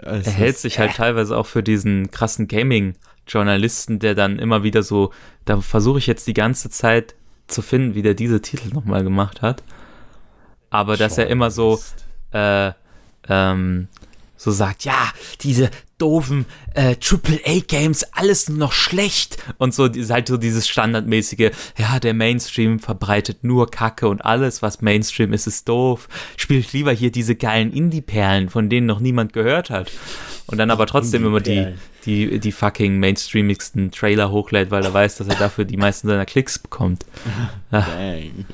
Er hält sich halt *laughs* teilweise auch für diesen krassen Gaming-Journalisten, der dann immer wieder so, da versuche ich jetzt die ganze Zeit zu finden, wie der diese Titel nochmal gemacht hat. Aber dass er immer so, äh, ähm, so sagt, ja, diese doofen äh, AAA-Games, alles nur noch schlecht. Und so ist halt so dieses standardmäßige, ja, der Mainstream verbreitet nur Kacke und alles, was Mainstream ist, ist doof. Spiel ich lieber hier diese geilen Indie-Perlen, von denen noch niemand gehört hat. Und dann aber trotzdem immer die, die, die fucking mainstreamigsten Trailer hochlädt, weil er weiß, dass er dafür die meisten seiner Klicks bekommt. *laughs* Dang.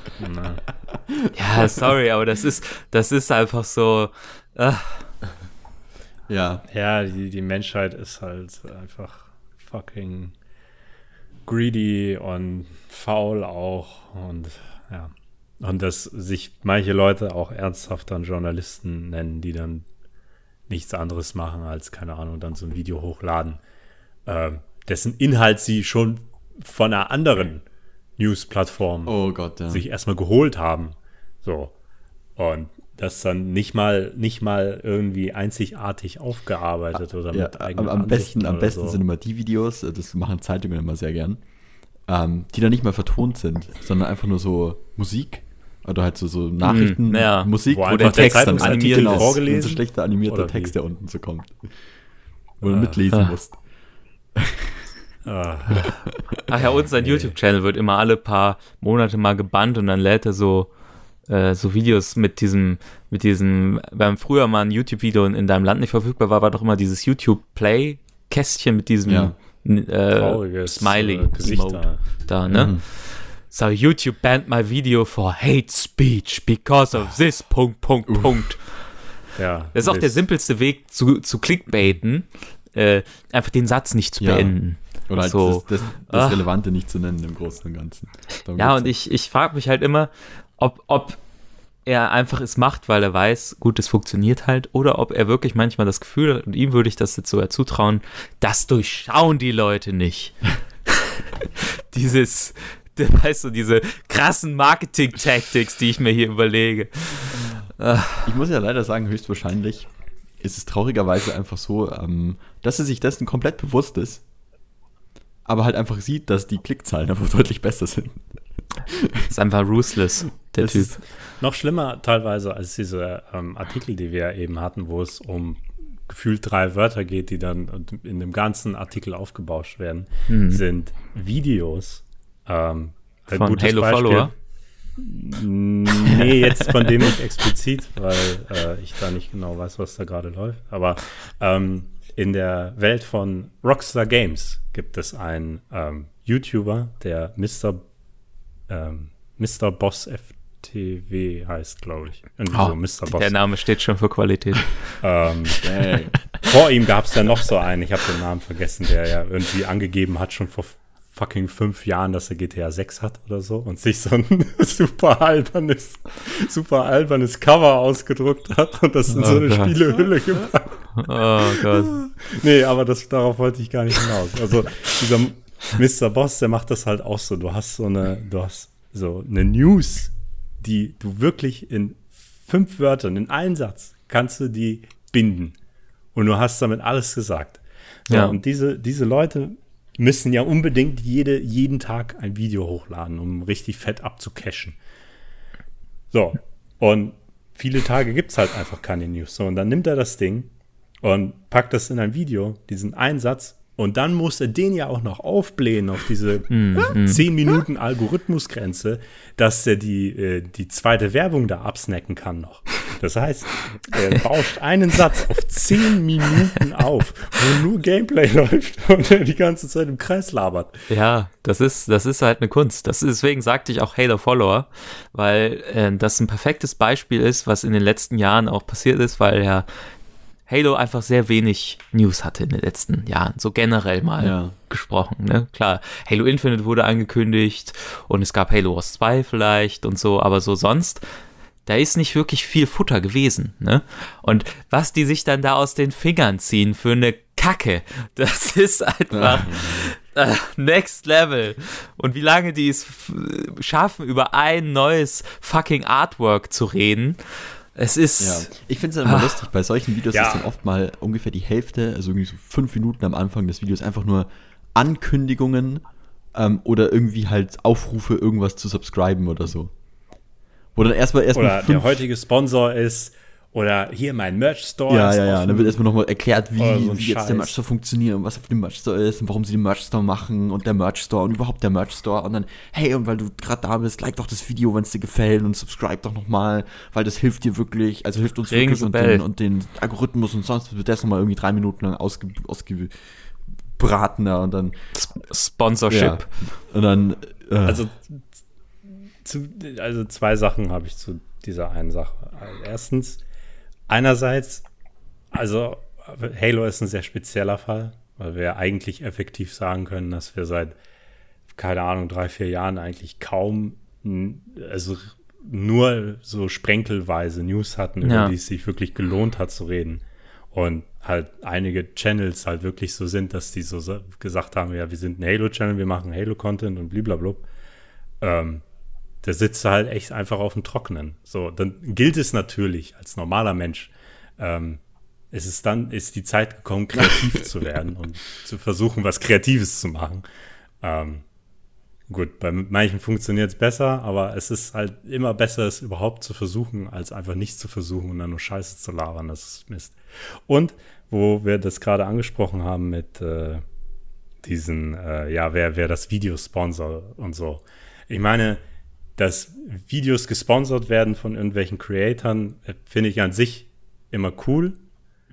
Ja, sorry, aber das ist, das ist einfach so, äh, Ja. Ja, die, die Menschheit ist halt einfach fucking greedy und faul auch und ja. Und dass sich manche Leute auch ernsthaft dann Journalisten nennen, die dann nichts anderes machen als, keine Ahnung, dann so ein Video hochladen, ähm, dessen Inhalt sie schon von einer anderen News-Plattform Oh Gott, ja. sich erstmal geholt haben. So. Und das dann nicht mal, nicht mal irgendwie einzigartig aufgearbeitet oder ja, mit eigenen am, am besten, am besten so. sind immer die Videos, äh, das machen Zeitungen immer sehr gern, ähm, die dann nicht mal vertont sind, sondern einfach nur so Musik oder halt so, so Nachrichten, Mm, ja. Musik, Wo wo, der der Text dann Zeitungsartikel animiert ist vorgelesen? und so schlechter animierter? Text, der unten so kommt. Wo du Ah. mitlesen Ah. musst. Ah, Ach ja, und sein Nee. YouTube-Channel wird immer alle paar Monate mal gebannt und dann lädt er so, äh, so Videos mit diesem, mit diesem, beim früher mal ein YouTube-Video in, in deinem Land nicht verfügbar war, war doch immer dieses YouTube-Play-Kästchen mit diesem Ja. äh, äh, Gesicht Emote da. da, ne? Mhm. So, YouTube banned my video for hate speech because of this, Punkt, Punkt, Punkt. Ja, Das ist auch der simpelste Weg zu, zu Clickbaiten, äh, einfach den Satz nicht zu Ja. beenden. Oder halt So. das, das, das Ach. Relevante nicht zu nennen im Großen und Ganzen. Darum Ja, und ich, ich frage mich halt immer, ob, ob er einfach es macht, weil er weiß, gut, es funktioniert halt, oder ob er wirklich manchmal das Gefühl hat, und ihm würde ich das jetzt sogar zutrauen, das durchschauen die Leute nicht. *laughs* Dieses, weißt du, diese krassen Marketing-Tactics, die ich mir hier überlege. Ich muss ja leider sagen, höchstwahrscheinlich ist es traurigerweise einfach so, ähm, dass er sich dessen komplett bewusst ist, aber halt einfach sieht, dass die Klickzahlen einfach *laughs* deutlich besser sind. Ist einfach ruthless, der Das Typ. Noch schlimmer teilweise als diese ähm, Artikel, die wir eben hatten, wo es um gefühlt drei Wörter geht, die dann in dem ganzen Artikel aufgebauscht werden, Hm. sind Videos. Ähm, ein Von gutes Halo Beispiel- Follower? Nee, jetzt von dem *laughs* nicht explizit, weil äh, ich da nicht genau weiß, was da gerade läuft. Aber ähm, in der Welt von Rockstar Games gibt es einen ähm, YouTuber, der Mr. Ähm, Mr. Boss FTW heißt, glaube ich. Irgendwie Oh, so Mr. Boss. der Name steht schon für Qualität. *laughs* Ähm, vor ihm gab es ja noch so einen, ich habe den Namen vergessen, der ja irgendwie angegeben hat, schon vor fucking fünf Jahren, dass er GTA 6 hat oder so und sich so ein *laughs* super albernes, super albernes Cover ausgedruckt hat und das in so Oh eine Gott. Spielehülle gepackt. Oh Gott. Nee, aber das, darauf wollte ich gar nicht hinaus. Also dieser *laughs* Mr. Boss, der macht das halt auch so. Du hast so eine, du hast so eine News, die du wirklich in fünf Wörtern, in einen Satz, kannst du die binden. Und du hast damit alles gesagt. So, Ja. Und diese, diese Leute müssen ja unbedingt jede, jeden Tag ein Video hochladen, um richtig fett abzucashen. So, und viele Tage gibt es halt einfach keine News. So, und dann nimmt er das Ding und packt das in ein Video, diesen Einsatz, Und dann muss er den ja auch noch aufblähen auf diese *laughs* Mhm. 10 Minuten Algorithmusgrenze, dass er die, äh, die zweite Werbung da absnacken kann noch. Das heißt, er *laughs* bauscht einen Satz auf 10 Minuten auf, wo nur Gameplay *laughs* läuft und er die ganze Zeit im Kreis labert. Ja, das ist, das ist halt eine Kunst. Das ist, deswegen sagte ich auch Halo Follower, weil äh, das ein perfektes Beispiel ist, was in den letzten Jahren auch passiert ist, weil ja Halo einfach sehr wenig News hatte in den letzten Jahren, so generell mal Ja. gesprochen. Ne? Klar, Halo Infinite wurde angekündigt und es gab Halo Wars 2 vielleicht und so, aber so sonst, da ist nicht wirklich viel Futter gewesen. Ne? Und was die sich dann da aus den Fingern ziehen für eine Kacke, *laughs* das ist einfach *laughs* äh, next level. Und wie lange die es schaffen, über ein neues fucking Artwork zu reden, es ist. Ja, ich finde es immer Ah. lustig, bei solchen Videos Ja. ist dann oft mal ungefähr die Hälfte, also irgendwie so fünf Minuten am Anfang des Videos, einfach nur Ankündigungen ähm, oder irgendwie halt Aufrufe, irgendwas zu subscriben oder so. Wo dann erstmal erstmal Oder der fünf. heutige Sponsor ist, oder hier mein Merch-Store. ja, ist ja, ja. Dann wird erstmal nochmal erklärt, wie, Oder so wie jetzt der. Merch-Store funktioniert und was auf dem Merch-Store ist und warum sie den Merch-Store machen und der Merch-Store und überhaupt der Merch-Store und dann, hey, und weil du gerade da bist, like doch das Video, wenn es dir gefällt und subscribe doch nochmal, weil das hilft dir wirklich, also hilft uns Ring wirklich und den, und den Algorithmus und sonst wird das nochmal irgendwie drei Minuten lang ausge, ausgebratener und dann, Sponsorship. ja, und dann, äh, Also, zu, also zwei Sachen habe ich zu dieser einen Sache. Also erstens, einerseits, also Halo ist ein sehr spezieller Fall, weil wir eigentlich effektiv sagen können, dass wir seit, keine Ahnung, drei, vier Jahren eigentlich kaum, also nur so sprenkelweise News hatten, über Ja. die es sich wirklich gelohnt hat zu reden. Und halt einige Channels halt wirklich so sind, dass die so sa- gesagt haben, ja, wir sind ein Halo-Channel, wir machen Halo-Content und blablabla. Ähm, der sitzt halt echt einfach auf dem Trockenen. So, dann gilt es natürlich als normaler Mensch. Ähm, es ist dann, ist die Zeit gekommen, kreativ zu werden und *laughs* zu versuchen, was Kreatives zu machen. Ähm, gut, bei manchen funktioniert es besser, aber es ist halt immer besser, es überhaupt zu versuchen, als einfach nichts zu versuchen und dann nur Scheiße zu labern. Das ist Mist. Und wo wir das gerade angesprochen haben mit äh, diesen, äh, ja, wer, wer das Video sponsert und so. Ich meine, dass Videos gesponsert werden von irgendwelchen Creatoren, äh, finde ich an sich immer cool.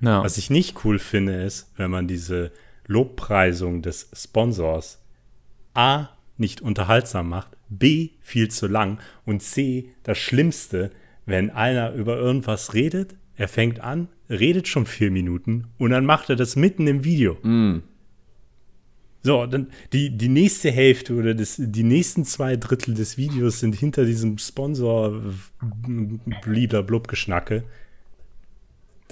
Ja. Was ich nicht cool finde, ist, wenn man diese Lobpreisung des Sponsors A nicht unterhaltsam macht, B viel zu lang und C das Schlimmste, wenn einer über irgendwas redet, er fängt an, redet schon vier Minuten und dann macht er das mitten im Video. So, dann die, die nächste Hälfte oder das, die nächsten zwei Drittel des Videos sind hinter diesem Sponsor blub geschnacke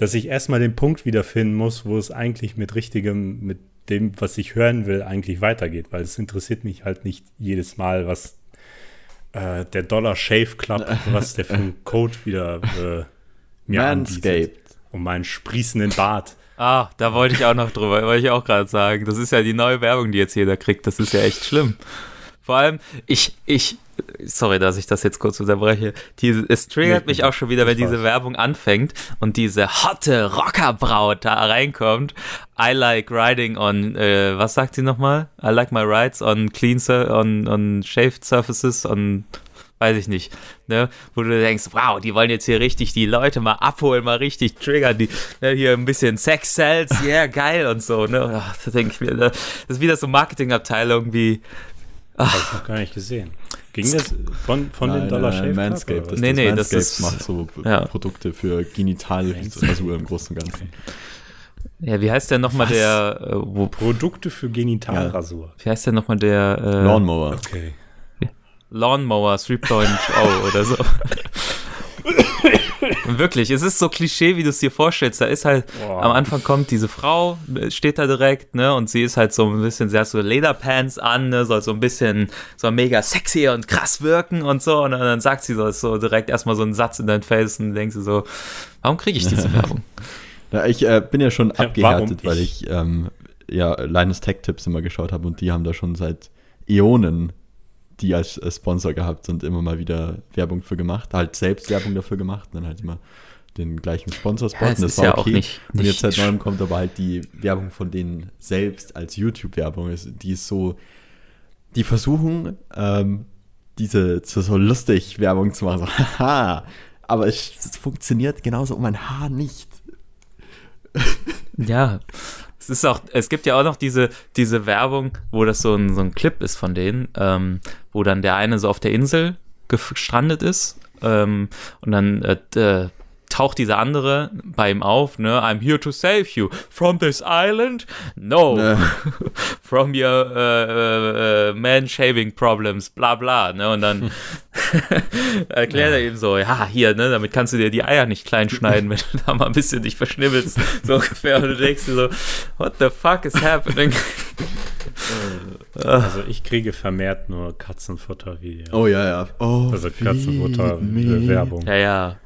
dass ich erstmal den Punkt wiederfinden muss, wo es eigentlich mit richtigem, mit dem, was ich hören will, eigentlich weitergeht, weil es interessiert mich halt nicht jedes Mal, was äh, der Dollar Shave Club, *laughs* was der für einen Code wieder äh, mir anbietet. Manscaped. Um meinen sprießenden Bart. Ah, da wollte ich auch noch drüber, wollte ich auch gerade sagen. Das ist ja die neue Werbung, die jetzt jeder kriegt. Das ist ja echt schlimm. Vor allem, ich, ich, sorry, dass ich das jetzt kurz unterbreche. Diese, es triggert Nee, mich auch schon wieder, wenn diese Werbung anfängt und diese hotte Rockerbraut da reinkommt. I like riding on, äh, was sagt sie nochmal? I like my rides on clean, on, on shaved surfaces, on weiß ich nicht, ne, wo du denkst, wow, die wollen jetzt hier richtig die Leute mal abholen, mal richtig triggern, die ne, hier ein bisschen Sex Sales, *laughs* yeah, geil und so, ne, Ach, da denke ich mir, das ist wieder so Marketingabteilung wie, Habe ich noch gar nicht gesehen. Ging das von, von Nein, dem Dollar nein, Shave Club, Manscaped. Das? Nee, nee, das Manscaped ist- macht so ja. Produkte für Genitalrasur im Großen und Ganzen. ja, wie heißt der nochmal der, äh, wo, Produkte für Genitalrasur. wie heißt der nochmal der, äh, Lawnmower. Okay. Lawnmower 3.0 *laughs* oder so. Und wirklich, es ist so Klischee, wie du es dir vorstellst. Da ist halt, Boah. am Anfang kommt diese Frau, steht da direkt, ne, und sie ist halt so ein bisschen, sie hat so Lederpants an, ne, soll so ein bisschen, so mega sexy und krass wirken und so. Und dann, dann sagt sie so, so direkt erstmal so einen Satz in dein Face und denkst du so, warum kriege ich diese *laughs* Werbung? Ja, ich äh, bin ja schon Ja, abgehärtet, warum weil ich? ich ähm, ja Linus Tech Tips immer geschaut habe und die haben da schon seit Äonen die als Sponsor gehabt und immer mal wieder Werbung für gemacht, halt selbst Werbung dafür gemacht und dann halt immer den gleichen Sponsorspot. Ja, es und ist ja auch nicht- und jetzt nicht- seit neuem kommt aber halt die Werbung von denen selbst als YouTube-Werbung. Ist- Die ist so, die versuchen, ähm, diese so lustig Werbung zu machen. So, *laughs* haha. Aber es, es funktioniert genauso um ein Haar nicht. Ja. Es ist auch, es gibt ja auch noch diese, diese Werbung, wo das so ein, so ein Clip ist von denen, ähm, wo dann der eine so auf der Insel gestrandet ist ähm, und dann äh, taucht dieser andere bei ihm auf, ne? I'm here to save you from this island. No, Ne. *laughs* from your äh, äh, man shaving problems, bla bla, ne? Und dann *laughs* erklärt er ihm so, ja, hier, ne, damit kannst du dir die Eier nicht klein schneiden, wenn du da mal ein bisschen dich verschnibbelst, *laughs* so ungefähr. Und du denkst dir so, what the fuck is happening? Also ich kriege vermehrt nur Katzenfutter-Videos. Oh ja, ja. Oh, Also. Katzenfutter-Werbung. Ja, ja.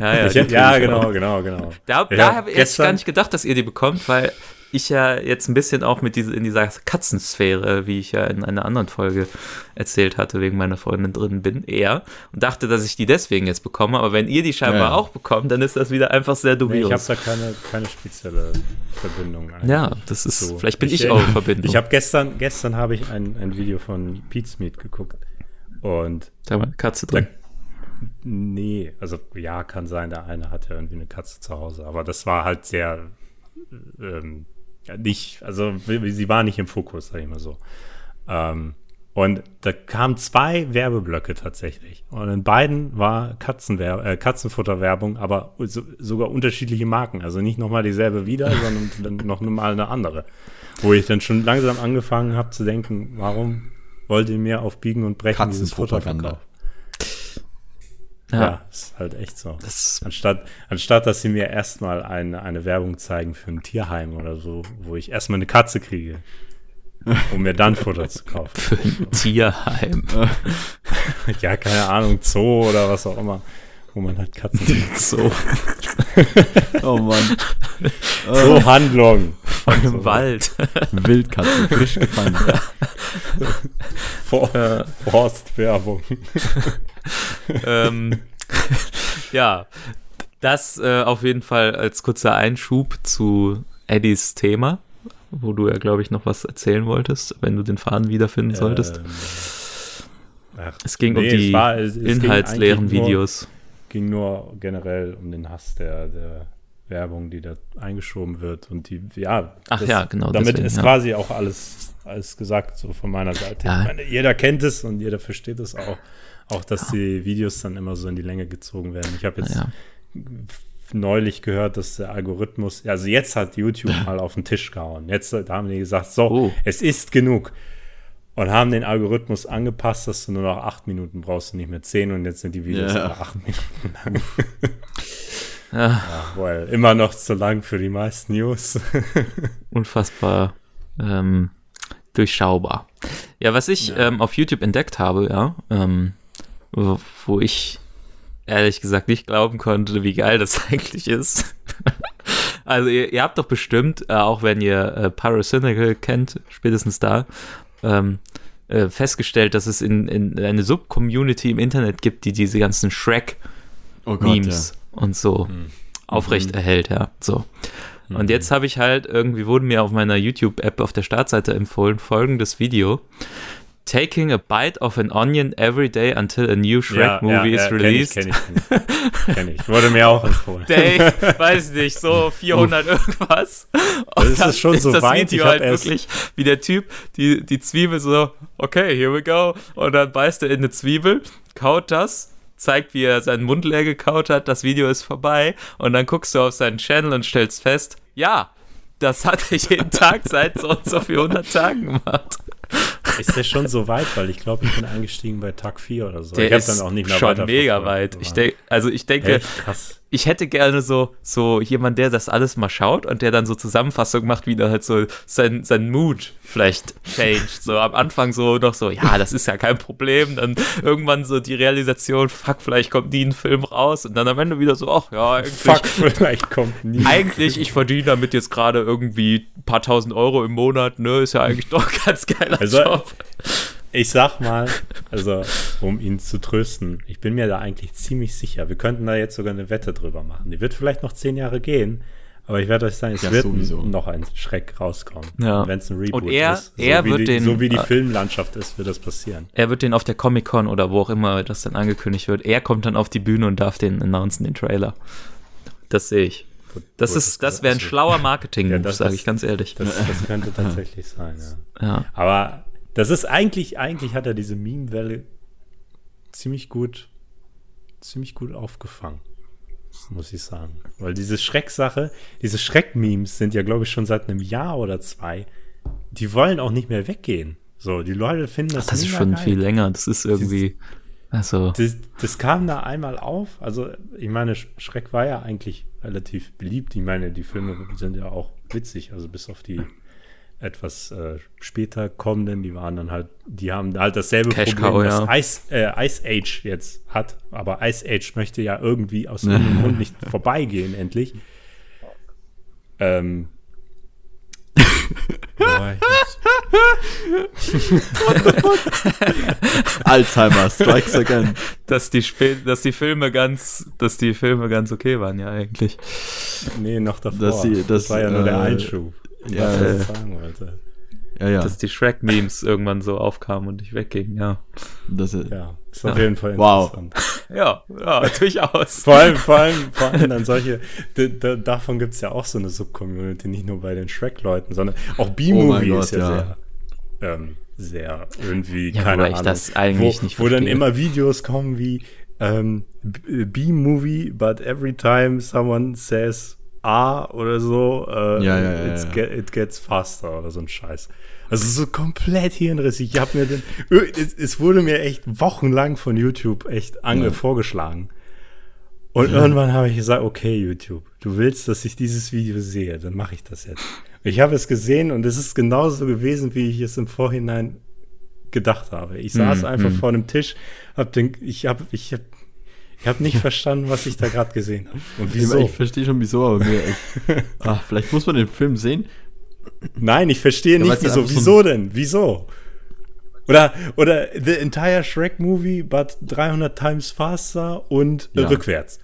Ja, ja, die ja, genau, auch. genau, genau. Da, da hab habe ich jetzt gar nicht gedacht, dass ihr die bekommt, weil ich ja jetzt ein bisschen auch mit diese, in dieser Katzensphäre, wie ich ja in einer anderen Folge erzählt hatte, wegen meiner Freundin drin bin, eher. Und dachte, dass ich die deswegen jetzt bekomme. Aber wenn ihr die scheinbar Ja, auch bekommt, dann ist das wieder einfach sehr Nee, dubios. ich habe da keine, keine spezielle Verbindung. Eigentlich. ja, das ist, So. vielleicht bin ich, Ich- eure Verbindung. Ich habe gestern, gestern habe ich ein, ein Video von Pete's Meat geguckt. Und da war eine Katze drin. Nee, also ja, kann sein, der eine hat ja irgendwie eine Katze zu Hause. Aber das war halt sehr ähm, nicht, also sie war nicht im Fokus, sag ich mal so. Ähm, und da kamen zwei Werbeblöcke tatsächlich. Und in beiden war Katzenwer äh, Katzenfutterwerbung, aber so, sogar unterschiedliche Marken. Also nicht nochmal dieselbe wieder, *laughs* sondern dann noch mal eine andere. Wo ich dann schon langsam angefangen habe zu denken, warum wollt ihr mir auf Biegen und Brechen dieses Futter verkaufen? Ja. Ja, ist halt echt so. Das, Anstatt, anstatt dass sie mir erstmal eine, eine Werbung zeigen für ein Tierheim oder so, wo ich erstmal eine Katze kriege, um mir dann Futter zu kaufen. *laughs* für ein Tierheim. *laughs* Ja, keine Ahnung, Zoo oder was auch immer, wo man halt Katzen *laughs* kriegt. So, *laughs* Oh Mann. Zoohandlung. von im Wald. *laughs* Wildkatze, frisch gefangen. For Forstwerbung. ähm, ja, das äh, auf jeden Fall als kurzer Einschub zu Eddies Thema, wo du ja, glaube ich, noch was erzählen wolltest, wenn du den Faden wiederfinden solltest. Ähm, ach, Es ging um nee, die es war- es- es inhaltsleeren Videos. Ging nur generell um den Hass der, der Werbung, die da eingeschoben wird und die, ja. Ach ja, genau, Damit deswegen, ist ja. quasi auch alles, alles gesagt, so von meiner Seite. Ja. Ich meine, jeder kennt es und jeder versteht es auch. Auch, dass die Videos dann immer so in die Länge gezogen werden. Ich habe jetzt Ja. neulich gehört, dass der Algorithmus, also jetzt hat YouTube mal auf den Tisch gehauen. Jetzt da haben die gesagt, so, Oh. es ist genug. Und haben den Algorithmus angepasst, dass du nur noch acht Minuten brauchst und nicht mehr zehn und jetzt sind die Videos Ja. alle acht Minuten lang. *laughs* Ja, Ja, well, immer noch zu lang für die meisten News. *laughs* unfassbar ähm, durchschaubar. Ja, was ich Ja. Ähm, auf YouTube entdeckt habe, ja, ähm, wo, wo ich ehrlich gesagt nicht glauben konnte, wie geil das *laughs* eigentlich ist. also ihr, ihr habt doch bestimmt, äh, auch wenn ihr äh, Pyrocynical kennt, spätestens da, ähm, äh, festgestellt, dass es in, in eine Sub-Community im Internet gibt, die diese ganzen Shrek-Memes Oh ja. und so Hm. aufrecht erhält, ja. So. Und jetzt habe ich halt irgendwie wurde mir auf meiner YouTube-App auf der Startseite empfohlen folgendes Video. Taking a bite of an onion every day until a new Shrek movie is released. Kenn ich, kenn ich, kenn ich. Wurde mir auch empfohlen. Day, *laughs* weiß nicht, so 400 irgendwas. Und ist dann es schon so das weit? Video halt wirklich, wie der Typ die, die Zwiebel so, okay, here we go. Und dann beißt er in eine Zwiebel, kaut das, zeigt, wie er seinen Mund leer gekaut hat, das Video ist vorbei. Und dann guckst du auf seinen Channel und stellst fest, ja, das hat er jeden Tag seit so und so 400 Tagen gemacht. Ist der schon so weit? Weil ich glaube, ich bin eingestiegen bei Tag 4 oder so. Der ich hab ist schon mega weit. Ich denk, also ich denke, Echt krass. Ich hätte gerne so, so jemand, der das alles mal schaut und der dann so Zusammenfassung macht, wie der halt so sein, sein Mood vielleicht changed. So am Anfang so noch so, ja, das ist ja kein Problem. Dann irgendwann so die Realisation, fuck, vielleicht kommt nie ein Film raus. Und dann am Ende wieder so, ach ja, eigentlich, Fuck, vielleicht kommt nie. eigentlich, ich verdiene damit jetzt gerade irgendwie ein paar tausend Euro im Monat, ne, ist ja eigentlich doch ganz geiler Also, Job. Ich sag mal, Also, um ihn zu trösten. Ich bin mir da eigentlich ziemlich sicher. Wir könnten da jetzt sogar eine Wette drüber machen. Die wird vielleicht noch zehn Jahre gehen, aber ich werde euch sagen, es Ja, wird sowieso. noch ein Schreck rauskommen. Ja. Wenn es ein Reboot Und er- ist. er wie wird die, den- So wie die äh, Filmlandschaft ist, wird das passieren. Er wird den auf der Comic-Con oder wo auch immer das dann angekündigt wird. Er kommt dann auf die Bühne und darf den announcen, den Trailer. Das sehe ich. Das ist, das wäre ein schlauer marketing Ja, das- sage das- ich ganz ehrlich. Das, das könnte tatsächlich sein, ja. Ja. Aber das ist eigentlich, eigentlich hat er diese Meme-Welle ziemlich gut, ziemlich gut aufgefangen, muss ich sagen. Weil diese Schrecksache, diese Schreck-Memes sind ja, glaube ich, schon seit einem Jahr oder zwei, die wollen auch nicht mehr weggehen. So, die Leute finden das Das ist schon geil. viel länger. Das ist irgendwie, also, Das, das kam da einmal auf. Also, ich meine, Sch- Schreck war ja eigentlich relativ beliebt. Ich meine, die Filme sind ja auch witzig, also bis auf die etwas äh, später kommenden, die waren dann halt, die haben halt dasselbe Cash Problem, Cow, was ja. Ice, äh, Ice Age jetzt hat. Aber Ice Age möchte ja irgendwie aus *laughs* irgendeinem Grund nicht vorbeigehen, endlich. Ähm. *laughs* Alzheimer strikes again. dass die, Sp dass die Filme ganz, dass die Filme ganz okay waren, ja, eigentlich. nee, noch davor. Dass sie- das dass, war ja nur der äh, Einschub. Ja, äh, ich sagen wollte. Ja, ja. Dass die Shrek-Memes irgendwann so aufkamen und nicht weggingen, ja. Das ist, Ja, ist auf jeden Fall Wow. interessant. *laughs* Ja, ja, durchaus. Vor allem, vor allem, vor allem dann solche, davon gibt es ja auch so eine Subcommunity, nicht nur bei den Shrek-Leuten, sondern auch B-Movie Oh ist ja, ja. sehr, ähm, sehr irgendwie, Ja, keine wobei ich Ahnung. das eigentlich wo, nicht Wo dann verstehe. immer Videos kommen wie ähm, B-Movie, but every time someone says A oder so, äh, Ja, ja, ja. Get, it gets faster oder so ein Scheiß. Also so komplett hirnrissig. Ich habe mir den, es, es wurde mir echt wochenlang von YouTube echt ange vorgeschlagen. Und irgendwann habe ich gesagt, okay, YouTube, du willst, dass ich dieses Video sehe, dann mache ich das jetzt. Ich habe es gesehen und es ist genauso gewesen, wie ich es im Vorhinein gedacht habe. Ich saß Hm, einfach hm. vor einem Tisch, hab den, ich habe ich hab, ich hab nicht verstanden, was ich da gerade gesehen habe. Und Ich, wieso? ich verstehe schon wieso, aber mir echt. *laughs* Ach, vielleicht muss man den Film sehen. Nein, ich verstehe Ja, nicht, wieso. so Wieso denn? Wieso? Oder, oder The Entire Shrek Movie, but 300 times faster und äh, Ja. rückwärts.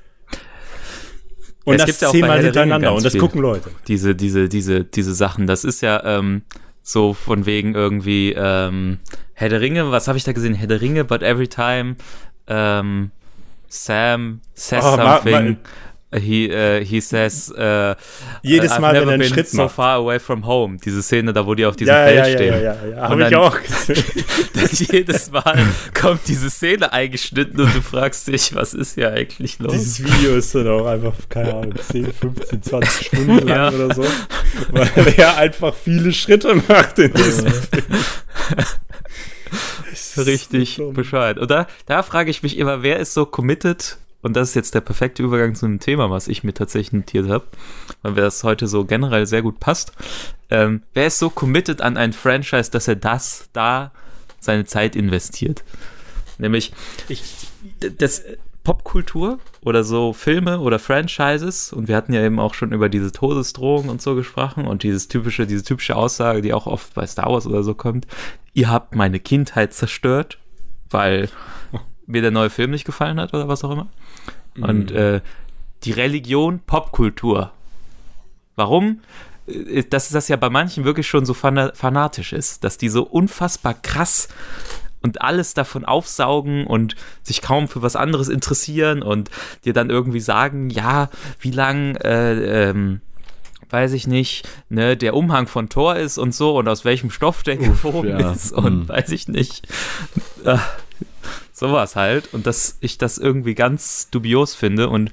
Und Es das gibt ja auch zehnmal hintereinander und das viel. gucken Leute. diese, diese, diese, diese Sachen. Das ist ja ähm, so von wegen irgendwie ähm, Herr der Ringe, was habe ich da gesehen? Herr der Ringe, but every time ähm, Sam says Oh, something, he, äh, he says äh, Jedes I've Mal, wenn never er einen been Schritt so macht. far away from home. Diese Szene da, wo die auf diesem Ja, Feld ja, ja, stehen. ja, ja, ja. Und Habe ich auch *laughs* gesehen. Jedes Mal kommt diese Szene eingeschnitten und du fragst dich, was ist hier eigentlich los? Dieses Video ist dann auch einfach, keine Ahnung, 10, 15, 20 Stunden lang Ja. oder so. Weil er einfach viele Schritte macht in diesem Film. *laughs* *laughs* Richtig so. Bescheid. Und da, da frage ich mich immer, wer ist so committed? Und das ist jetzt der perfekte Übergang zu einem Thema, was ich mir tatsächlich notiert habe, weil mir das heute so generell sehr gut passt. Ähm, wer ist so committed an ein Franchise, dass er das da seine Zeit investiert? Nämlich Ich, das Popkultur oder so Filme oder Franchises und wir hatten ja eben auch schon über diese Todesdrohung und so gesprochen und dieses typische, diese typische Aussage, die auch oft bei Star Wars oder so kommt, ihr habt meine Kindheit zerstört, weil *laughs* mir der neue Film nicht gefallen hat oder was auch immer. Und äh, die Religion Popkultur. Warum? Äh, Dass das ja bei manchen wirklich schon so fana fanatisch ist, dass die so unfassbar krass und alles davon aufsaugen und sich kaum für was anderes interessieren und dir dann irgendwie sagen, ja, wie lang, äh, ähm, weiß ich nicht, ne, der Umhang von Thor ist und so und aus welchem Stoff der gewoben ja. ist und Mhm. weiß ich nicht. Äh, sowas halt und dass ich das irgendwie ganz dubios finde und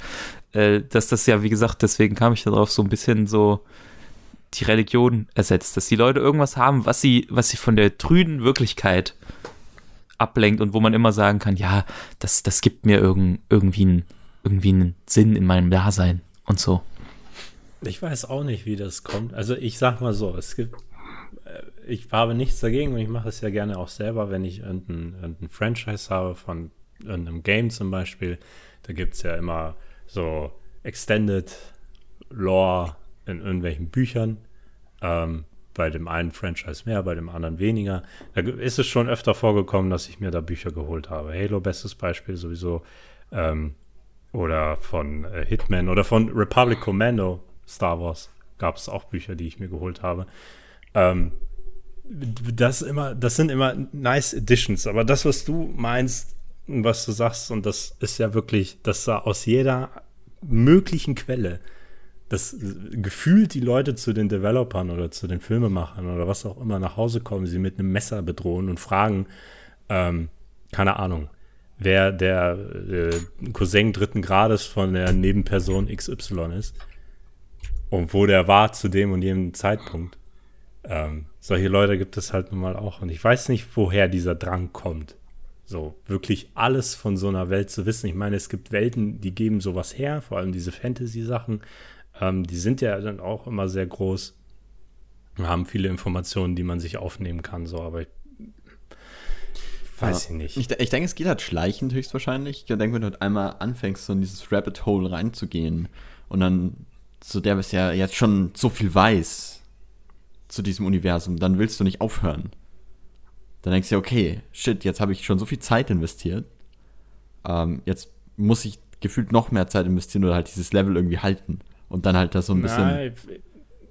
äh, dass das ja, wie gesagt, deswegen kam ich darauf so ein bisschen so die Religion ersetzt, dass die Leute irgendwas haben, was sie, was sie von der trüden Wirklichkeit ablenkt und wo man immer sagen kann, ja, das, das gibt mir irgend, irgendwie, einen, irgendwie einen Sinn in meinem Dasein und so. Ich weiß auch nicht, wie das kommt. Also ich sag mal so, es gibt, äh, ich habe nichts dagegen und ich mache es ja gerne auch selber, wenn ich irgendein, irgendein Franchise habe von irgendeinem Game zum Beispiel. Da gibt es ja immer so Extended Lore in irgendwelchen Büchern. Ähm, bei dem einen Franchise mehr, bei dem anderen weniger. Da ist es schon öfter vorgekommen, dass ich mir da Bücher geholt habe. Halo, bestes Beispiel sowieso. Ähm, oder von äh, Hitman oder von Republic Commando Star Wars gab es auch Bücher, die ich mir geholt habe. Ähm, das immer, das sind immer nice Editions, aber das, was du meinst, was du sagst, und das ist ja wirklich, dass da aus jeder möglichen Quelle das gefühlt die Leute zu den Developern oder zu den Filmemachern oder was auch immer nach Hause kommen, sie mit einem Messer bedrohen und fragen, ähm, keine Ahnung, wer der äh, Cousin dritten Grades von der Nebenperson XY ist und wo der war zu dem und jedem Zeitpunkt. Ähm, solche Leute gibt es halt nun mal auch. Und ich weiß nicht, woher dieser Drang kommt. So, wirklich alles von so einer Welt zu wissen. Ich meine, es gibt Welten, die geben sowas her, vor allem diese Fantasy-Sachen. Ähm, die sind ja dann auch immer sehr groß. Wir haben viele Informationen, die man sich aufnehmen kann, so, aber ich weiß ja, ich nicht. Ich, ich denke, es geht halt schleichend höchstwahrscheinlich. Ich denke, wenn du halt einmal anfängst, so in dieses Rabbit Hole reinzugehen und dann so der bisher jetzt schon so viel weiß zu diesem Universum, dann willst du nicht aufhören. Dann denkst du dir, okay, shit, jetzt habe ich schon so viel Zeit investiert. Ähm, jetzt muss ich gefühlt noch mehr Zeit investieren oder halt dieses Level irgendwie halten. Und dann halt das so ein bisschen. Na,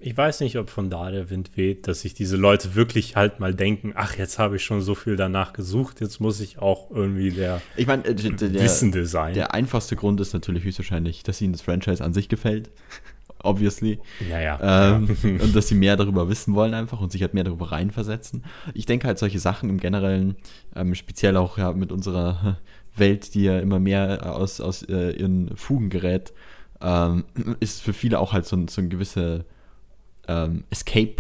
ich weiß nicht, ob von da der Wind weht, dass sich diese Leute wirklich halt mal denken, ach, jetzt habe ich schon so viel danach gesucht, jetzt muss ich auch irgendwie der, ich mein, äh, der Wissende sein. Der einfachste Grund ist natürlich höchstwahrscheinlich, dass ihnen das Franchise an sich gefällt obviously. Ja, ja. Ähm, ja. *laughs* und dass sie mehr darüber wissen wollen einfach und sich halt mehr darüber reinversetzen. Ich denke halt solche Sachen im Generellen, ähm, speziell auch ja mit unserer *laughs* Welt, die ja immer mehr aus, aus äh, ihren Fugen gerät, ähm, ist für viele auch halt so ein, so ein gewisser ähm, Escape,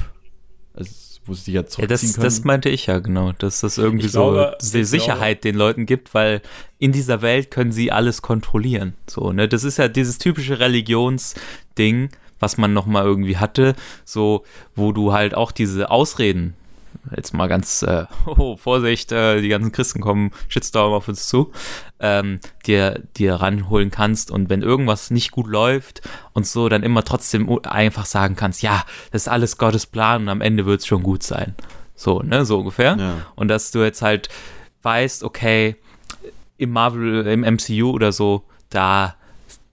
also, wo sie sich ja zurückziehen ja, das, können. Das meinte ich ja, genau, dass das irgendwie ich so glaube, die Sicherheit glaube. den Leuten gibt, weil in dieser Welt können sie alles kontrollieren. So, ne? Das ist ja dieses typische Religionsding, was man noch mal irgendwie hatte, so, wo du halt auch diese Ausreden jetzt mal ganz, äh, *laughs* oh, Vorsicht, äh, die ganzen Christen kommen, Shitstorm auf uns zu, ähm, dir, dir ranholen kannst und wenn irgendwas nicht gut läuft und so, dann immer trotzdem einfach sagen kannst, ja, das ist alles Gottes Plan und am Ende wird es schon gut sein. So, ne, so ungefähr. Ja. Und dass du jetzt halt weißt, okay, im Marvel, im MCU oder so, da,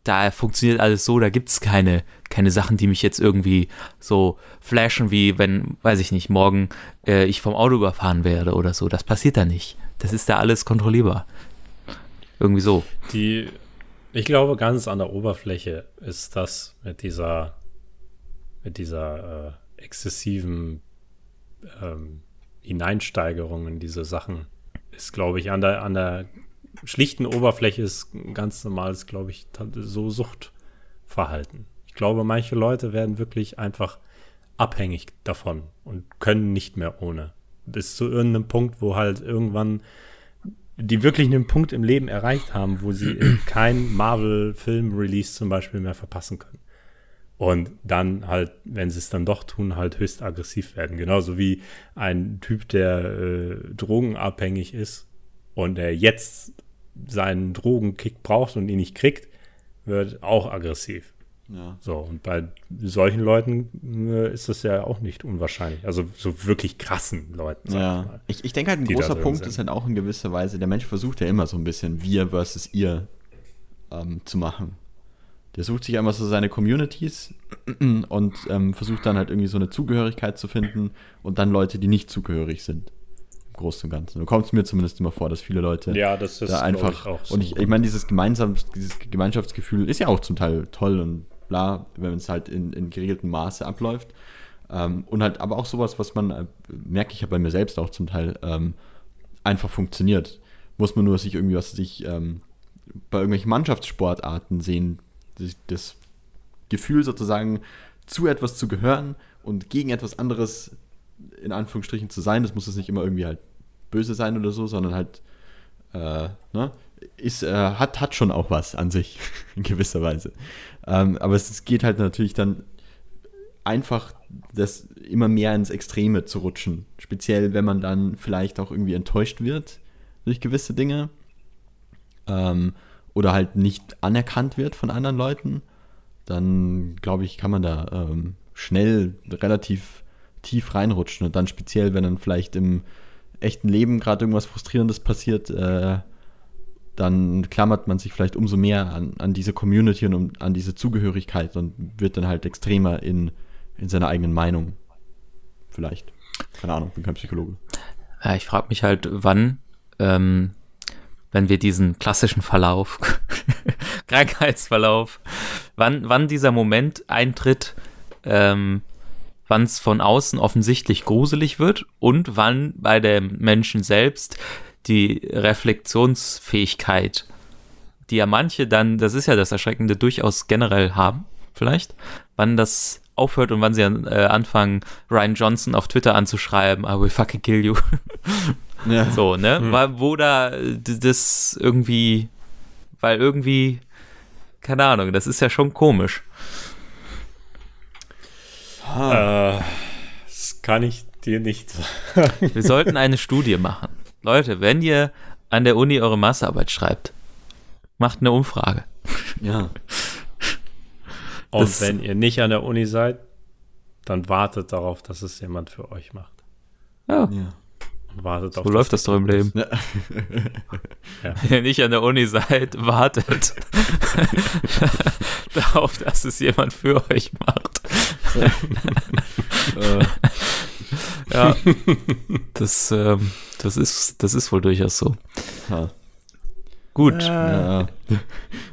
da funktioniert alles so, da gibt es keine, keine Sachen, die mich jetzt irgendwie so flashen, wie wenn, weiß ich nicht, morgen äh, ich vom Auto überfahren werde oder so. Das passiert da nicht. Das ist da alles kontrollierbar. Irgendwie so. Die, ich glaube, ganz an der Oberfläche ist das mit dieser, mit dieser äh, exzessiven ähm, Hineinsteigerung in diese Sachen, ist, glaube ich, an der, an der schlichten Oberfläche ist ganz normales, glaube ich, so Suchtverhalten. Ich glaube, manche Leute werden wirklich einfach abhängig davon und können nicht mehr ohne. Bis zu irgendeinem Punkt, wo halt irgendwann die wirklich einen Punkt im Leben erreicht haben, wo sie *clears throat* kein Marvel-Film-Release zum Beispiel mehr verpassen können. Und dann halt, wenn sie es dann doch tun, halt höchst aggressiv werden. Genauso wie ein Typ, der äh, drogenabhängig ist und der jetzt seinen Drogenkick braucht und ihn nicht kriegt, wird auch aggressiv. Ja. So, und bei solchen Leuten äh, ist das ja auch nicht unwahrscheinlich. Also so wirklich krassen Leuten. Ja. Ich, ich, ich denke halt, ein großer Punkt sind. ist halt auch in gewisser Weise, der Mensch versucht ja immer so ein bisschen wir versus ihr ähm, zu machen. Der sucht sich einmal so seine Communities und ähm, versucht dann halt irgendwie so eine Zugehörigkeit zu finden und dann Leute, die nicht zugehörig sind. Im Großen und Ganzen. So kommt es mir zumindest immer vor, dass viele Leute ja, das ist, da einfach. Ich auch so und ich, ich meine, dieses, dieses Gemeinschaftsgefühl ist ja auch zum Teil toll und bla, wenn es halt in, in geregeltem Maße abläuft. Ähm, und halt aber auch sowas, was man, äh, merke ich ja bei mir selbst auch zum Teil, ähm, einfach funktioniert. Muss man nur sich irgendwie, was sich ähm, bei irgendwelchen Mannschaftssportarten sehen, das, das Gefühl sozusagen zu etwas zu gehören und gegen etwas anderes in Anführungsstrichen zu sein. Das muss es nicht immer irgendwie halt böse sein oder so, sondern halt, äh, ne? Ist, äh, hat, hat schon auch was an sich, *laughs* in gewisser Weise. Ähm, aber es, es, geht halt natürlich dann einfach, das immer mehr ins Extreme zu rutschen. Speziell, wenn man dann vielleicht auch irgendwie enttäuscht wird durch gewisse Dinge. Ähm, oder halt nicht anerkannt wird von anderen Leuten, dann glaube ich, kann man da ähm, schnell relativ tief reinrutschen und dann speziell, wenn dann vielleicht im echten Leben gerade irgendwas Frustrierendes passiert, äh, dann klammert man sich vielleicht umso mehr an, an diese Community und um, an diese Zugehörigkeit und wird dann halt extremer in, in seiner eigenen Meinung. Vielleicht. Keine Ahnung, bin kein Psychologe. Ja, ich frage mich halt, wann, ähm, wenn wir diesen klassischen Verlauf, *laughs* Krankheitsverlauf, wann, wann dieser Moment eintritt, ähm, wann es von außen offensichtlich gruselig wird und wann bei dem Menschen selbst die Reflexionsfähigkeit, die ja manche dann, das ist ja das Erschreckende, durchaus generell haben, vielleicht, wann das aufhört und wann sie äh, anfangen, Ryan Johnson auf Twitter anzuschreiben, I will fucking kill you. *laughs* Ja. So, ne? Hm. Wo da das irgendwie, weil irgendwie, keine Ahnung, das ist ja schon komisch. Äh, das kann ich dir nicht sagen. Wir sollten eine Studie machen. Leute, wenn ihr an der Uni eure Masterarbeit schreibt, macht eine Umfrage. Ja. Und das, wenn ihr nicht an der Uni seid, dann wartet darauf, dass es jemand für euch macht. Ja. ja. Und wartet so auf läuft das doch im Leben. Ja. ja. *laughs* Wenn ihr nicht an der Uni seid, wartet *laughs* *laughs* darauf, dass es jemand für euch macht. *laughs* ja, das, ähm, das, ist, das ist wohl durchaus so. Ja. Gut. Ja.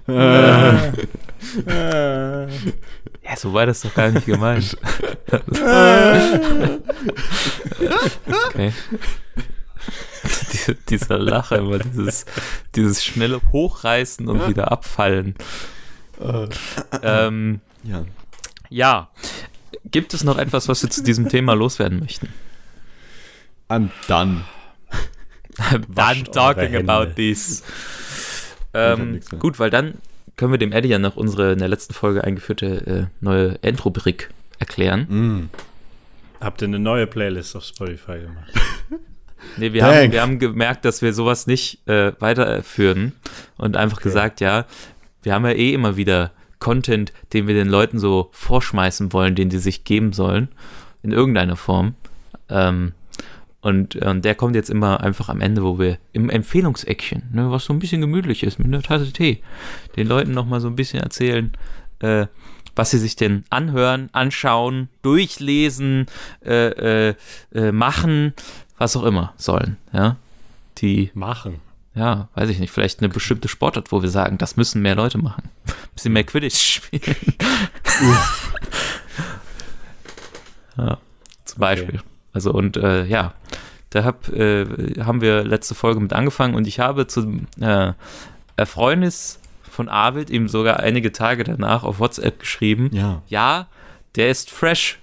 ja, so war das doch gar nicht gemeint. *laughs* okay. Diese, dieser Lacher immer, dieses, dieses schnelle Hochreißen und wieder abfallen. Ähm, ja. Ja. Gibt es noch etwas, was wir zu diesem Thema loswerden möchten? I'm done. I'm done talking about this. Ähm, gut, weil dann können wir dem Eddie ja noch unsere in der letzten Folge eingeführte äh, neue Endrubrik erklären. Mm. Habt ihr eine neue Playlist auf Spotify gemacht? *laughs* nee, wir haben, wir haben gemerkt, dass wir sowas nicht äh, weiterführen und einfach okay. gesagt, ja, wir haben ja eh immer wieder Content, den wir den Leuten so vorschmeißen wollen, den die sich geben sollen, in irgendeiner Form. Ähm, und, und der kommt jetzt immer einfach am Ende, wo wir im Empfehlungseckchen, ne, was so ein bisschen gemütlich ist, mit einer Tasse Tee, den Leuten nochmal so ein bisschen erzählen, äh, was sie sich denn anhören, anschauen, durchlesen, äh, äh, äh, machen, was auch immer sollen, ja. Die machen. Ja, weiß ich nicht, vielleicht eine bestimmte Sportart, wo wir sagen, das müssen mehr Leute machen. Ein bisschen mehr Quidditch spielen. *laughs* ja, zum Beispiel. Okay. Also und äh, ja, da hab, äh, haben wir letzte Folge mit angefangen und ich habe zu äh, Erfreunis von Arvid ihm sogar einige Tage danach auf WhatsApp geschrieben. Ja. Ja, der ist fresh.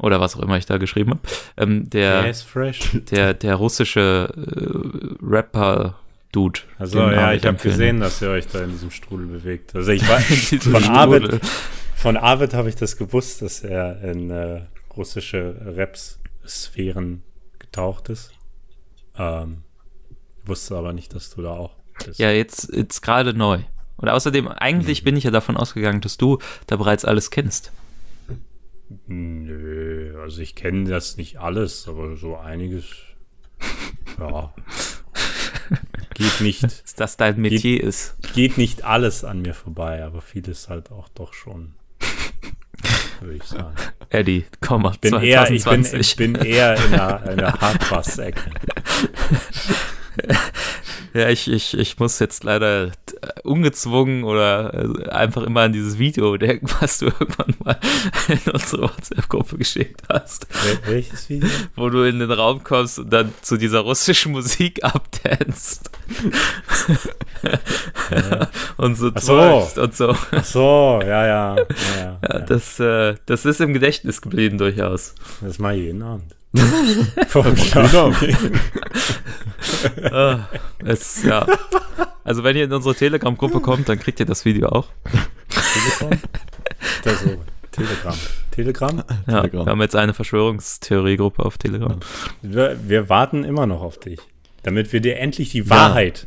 Oder was auch immer ich da geschrieben habe. Ähm, der, der ist fresh. Der, der russische äh, Rapper Dude. Also ja, ich habe gesehen, dass ihr euch da in diesem Strudel bewegt. Also ich weiß, *laughs* von Arvid, von Arvid habe ich das gewusst, dass er in äh, russische Raps Sphären getaucht ist. Ähm, wusste aber nicht, dass du da auch bist. Ja, jetzt, jetzt gerade neu. Und außerdem, eigentlich mhm. bin ich ja davon ausgegangen, dass du da bereits alles kennst. Nö, also ich kenne das nicht alles, aber so einiges, ja. *laughs* Geht nicht. Dass das dein Metier geht, ist. Geht nicht alles an mir vorbei, aber vieles halt auch doch schon *laughs* würde ich sagen. Eddie, komm mal, ich bin 2020. Eher, ich, bin, ich bin eher in der, in der Hardbass-Ecke. *laughs* *laughs* Ja, ich, ich, ich muss jetzt leider äh, ungezwungen oder äh, einfach immer an dieses Video denken, *laughs* was du irgendwann mal in unsere WhatsApp-Gruppe geschickt hast. Welches Video? Wo du in den Raum kommst und dann zu dieser russischen Musik abtanzt. Ja. und so, so und so. Ach so, ja, ja. ja, ja, ja. Das, äh, das ist im Gedächtnis geblieben durchaus. Das mal jeden Abend. *laughs* uh, *laughs* es, ja. Also wenn ihr in unsere Telegram-Gruppe kommt, dann kriegt ihr das Video auch. Telegram? Das so. Telegram. Telegram? Ja, Telegram. wir haben jetzt eine Verschwörungstheorie-Gruppe auf Telegram. Wir, wir, warten immer noch auf dich, damit wir dir endlich die Wahrheit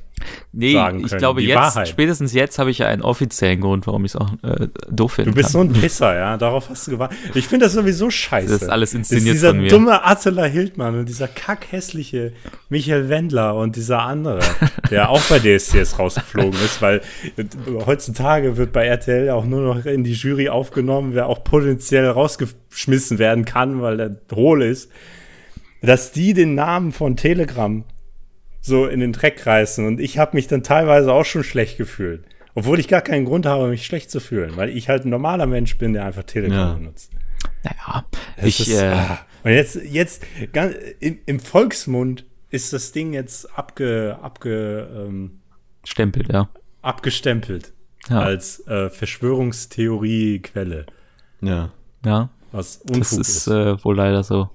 Nee, sagen ich können. glaube Die jetzt, Wahrheit. spätestens jetzt habe ich ja einen offiziellen Grund, warum ich es auch äh, doof finde. Du bist so ein Pisser, ja. Darauf hast du gewartet. Ich finde das sowieso scheiße. Das ist alles Das ist inszeniert dieser von mir. dumme Attila Hildmann und dieser kackhässliche Michael Wendler und dieser andere, der *laughs* auch bei DSDS rausgeflogen ist, weil heutzutage wird bei RTL auch nur noch in die Jury aufgenommen, wer auch potenziell rausgeschmissen werden kann, weil der hohl ist. Dass die den Namen von Telegram so in den Dreck reißen und ich habe mich dann teilweise auch schon schlecht gefühlt. Obwohl ich gar keinen Grund habe, mich schlecht zu fühlen, weil ich halt ein normaler Mensch bin, der einfach Telegram Ja. benutzt. Naja, Das ich, ist, äh, ah. Und jetzt, jetzt ganz, im, im Volksmund ist das Ding jetzt abge, abge, ähm, stempelt, ja. abgestempelt Ja, als äh, Verschwörungstheorie-Quelle, Ja. ja was das Unfug ist ist. äh, wohl leider so.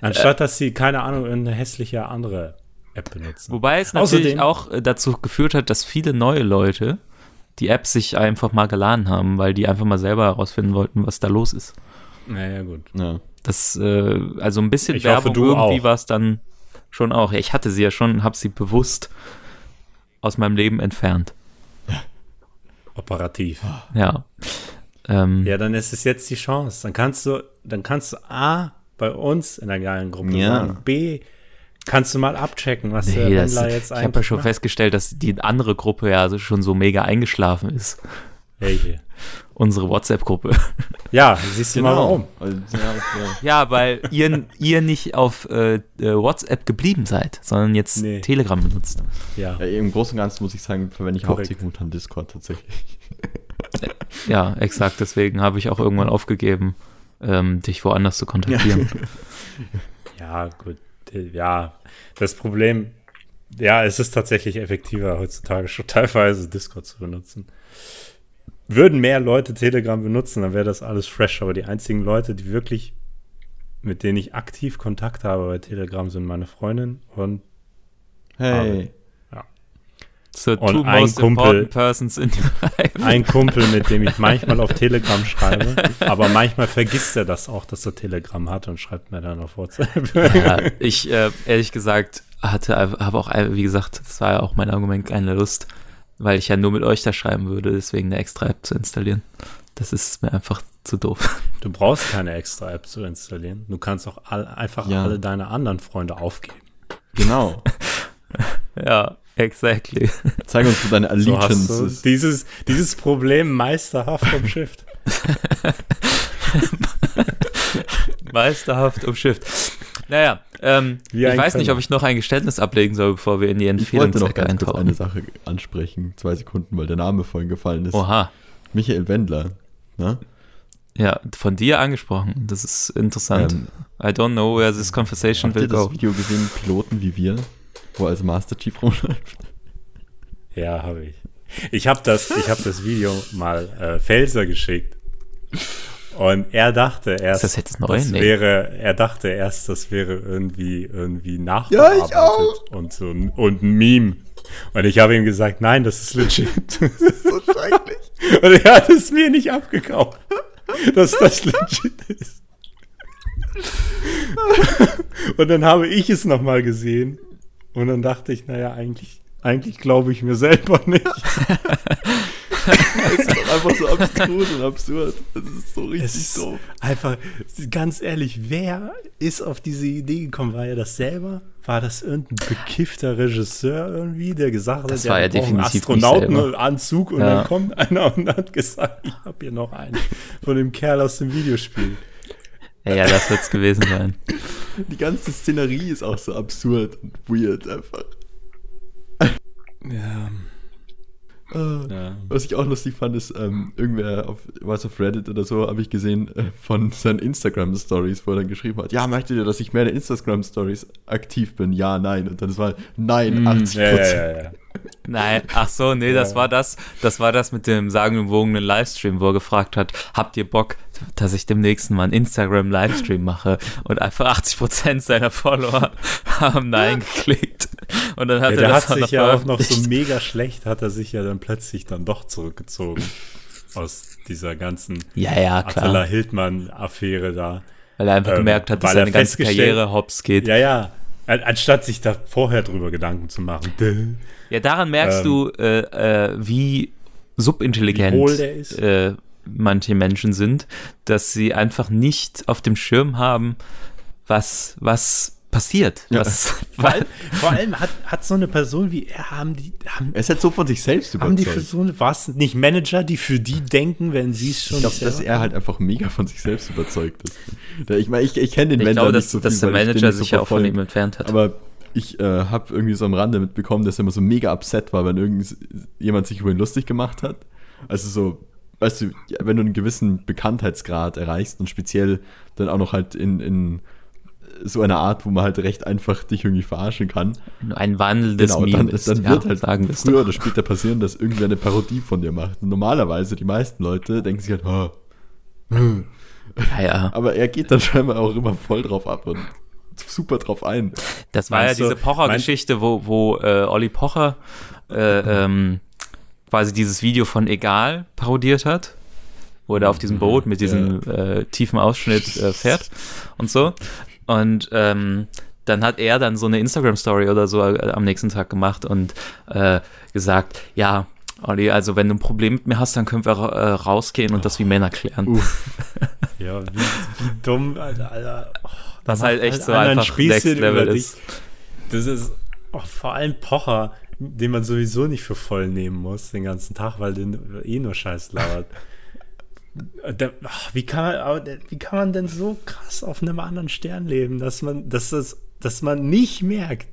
Anstatt, dass sie, keine Ahnung, eine hässliche andere App benutzen. Wobei es natürlich Außerdem- auch äh, dazu geführt hat, dass viele neue Leute die App sich einfach mal geladen haben, weil die einfach mal selber herausfinden wollten, was da los ist. Naja, gut. Ja. Das, äh, also ein bisschen Ich hoffe, Werbung du irgendwie war es dann schon auch. Ja, ich hatte sie ja schon, habe sie bewusst aus meinem Leben entfernt. *laughs* Operativ. Ja. Ähm, Ja, dann ist es jetzt die Chance. Dann kannst du, dann kannst du A, bei uns in der geilen Gruppe Ja. sagen, B, kannst du mal abchecken, was der Nee, das, Wendler jetzt ich habe ja eigentlich schon macht. festgestellt, dass die andere Gruppe ja also schon so mega eingeschlafen ist. Welche? Unsere WhatsApp-Gruppe. Ja, siehst du mal warum. Also, ja, ja. Ja, weil ihr, ihr nicht auf äh, äh, WhatsApp geblieben seid, sondern jetzt Nee. Telegram benutzt. Ja. Ja, Im Großen und Ganzen muss ich sagen, verwende ich Korrekt. hauptsächlich momentan Discord tatsächlich. *laughs* Ja, exakt. Deswegen habe ich auch irgendwann aufgegeben, ähm, dich woanders zu kontaktieren. *laughs* Ja, gut. Ja, das Problem, ja, es ist tatsächlich effektiver heutzutage schon *laughs* teilweise Discord zu benutzen. Würden mehr Leute Telegram benutzen, dann wäre das alles fresh. Aber die einzigen Leute, die wirklich, mit denen ich aktiv Kontakt habe bei Telegram, sind meine Freundin und Hey. So, Und ein most Kumpel- important persons in your *laughs* life. ein Kumpel, mit dem ich manchmal auf Telegram schreibe. Aber manchmal vergisst er das auch, dass er Telegram hat und schreibt mir dann auf WhatsApp. Ja, ich, äh, ehrlich gesagt, hatte, habe auch, wie gesagt, das war ja auch mein Argument, keine Lust, weil ich ja nur mit euch da schreiben würde, deswegen eine extra App zu installieren. Das ist mir einfach zu doof. Du brauchst keine extra App zu installieren. Du kannst auch all, einfach Ja. alle deine anderen Freunde aufgeben. Genau. *laughs* Ja, exactly. *laughs* Zeig uns, deine So Allegiance ist. dieses, dieses Problem meisterhaft vom Shift. *laughs* Meisterhaft umschifft. Naja, ähm, ich weiß nicht, Könner. ob ich noch ein Geständnis ablegen soll, bevor wir in die Ich wollte noch Empfehlungsecke ganz kurz eine eintauchen. Sache ansprechen. Zwei Sekunden, weil der Name vorhin gefallen ist. Oha. Michael Wendler. Ne? Ja, von dir angesprochen. Das ist interessant. Ähm, I don't know where this conversation Habt ihr will das go. Video gesehen, Piloten wie wir, wo er als Master Chief rumläuft? Ja, habe ich. Ich habe das, ich hab das Video mal äh, Felser geschickt. Und er dachte erst, das jetzt neu? das Nee. wäre, er dachte erst, das wäre irgendwie, irgendwie nachbearbeitet ich auch. und so ein, und ein Meme. Und ich habe ihm gesagt, nein, das ist legit. *laughs* So schrecklich. Und er hat es mir nicht abgekauft, dass das legit ist. Und dann habe ich es nochmal gesehen. Und dann dachte ich, naja, eigentlich, eigentlich glaube ich mir selber nicht. *laughs* Das ist doch einfach so abstrus und absurd. Das ist so richtig Es ist doof. einfach, ganz ehrlich, wer ist auf diese Idee gekommen? War er das selber? War das irgendein bekiffter Regisseur irgendwie, der gesagt Das hat, war ja einen definitiv nicht Astronautenanzug und Ja. dann kommt einer und hat gesagt, ich habe hier noch einen von dem Kerl aus dem Videospiel. Ja, ja, das wird's gewesen sein. *laughs* Die ganze Szenerie ist auch so absurd und weird einfach. Ja, Ah. ja. Was ich auch lustig fand, ist, ähm, irgendwer auf, was auf Reddit oder so, habe ich gesehen, äh, von seinen Instagram-Stories, wo er dann geschrieben hat, ja, möchtet ihr, dass ich mehr in Instagram-Stories aktiv bin? Ja, nein. Und dann ist mal, nein, 80 Mm, ja, ja, ja, ja. Nein, ach so, nee, das war das, das war das mit dem sagenumwogenen Livestream, wo er gefragt hat, habt ihr Bock, dass ich demnächst mal einen Instagram-Livestream mache? Und einfach 80% seiner Follower *laughs* haben Nein geklickt. Und dann hat ja er das hat sich ja auch noch so mega schlecht, hat er sich ja dann plötzlich dann doch zurückgezogen aus dieser ganzen Ja, ja, Attila. Hildmann-Affäre da. Weil er einfach ähm, gemerkt hat, dass seine ganze Karriere hops geht. Ja, ja. Anstatt sich da vorher drüber Gedanken zu machen. *laughs* Ja, daran merkst Ähm. du, äh, äh, wie subintelligent Wie hohl der ist. äh, manche Menschen sind, dass sie einfach nicht auf dem Schirm haben, was, was passiert. Ja. Was, *laughs* Vor allem, vor allem hat, hat so eine Person wie er, haben die, haben, Er ist halt so von sich selbst haben die überzeugt. so eine, was, nicht Manager, die für die denken, wenn sie es schon Ich glaube, nicht dass er halt einfach mega von sich selbst überzeugt ist. Ich meine, ich, ich kenne den ich Wendler glaube, nicht dass, so dass viel, der weil ich den Manager nicht so sich ja auch von ihm entfernt hat. Aber ich äh, habe irgendwie so am Rande mitbekommen, dass er immer so mega upset war, wenn irgendjemand sich über ihn lustig gemacht hat. Also so, weißt du, ja, wenn du einen gewissen Bekanntheitsgrad erreichst und speziell dann auch noch halt in, in so einer Art, wo man halt recht einfach dich irgendwie verarschen kann. Ein Wandel des Genau, dann, Meme ist, dann ja, wird halt sagen früher oder später passieren, dass irgendwer eine Parodie von dir macht. Und normalerweise, die meisten Leute denken sich halt, "Ah." Ja, ja. *laughs* aber er geht dann scheinbar auch immer voll drauf ab und super drauf ein. Das war Meinst ja diese Pocher-Geschichte, wo, wo äh, Olli Pocher äh, ähm, quasi dieses Video von Egal parodiert hat, wo er auf diesem Boot mit diesem äh, tiefen Ausschnitt äh, fährt und so. Und ähm, dann hat er dann so eine Instagram-Story oder so äh, am nächsten Tag gemacht und äh, gesagt, ja, Olli, also wenn du ein Problem mit mir hast, dann können wir äh, rausgehen und das wie Männer klären. *laughs* Ja, wie, wie dumm, Alter. Alter. Oh, Was da halt echt so einfach Next Level ist. Das ist oh, vor allem Pocher, den man sowieso nicht für voll nehmen muss den ganzen Tag, weil den eh nur Scheiß labert. *laughs* Der, ach, wie, kann man, wie kann man denn so krass auf einem anderen Stern leben, dass man, dass das, dass man nicht merkt,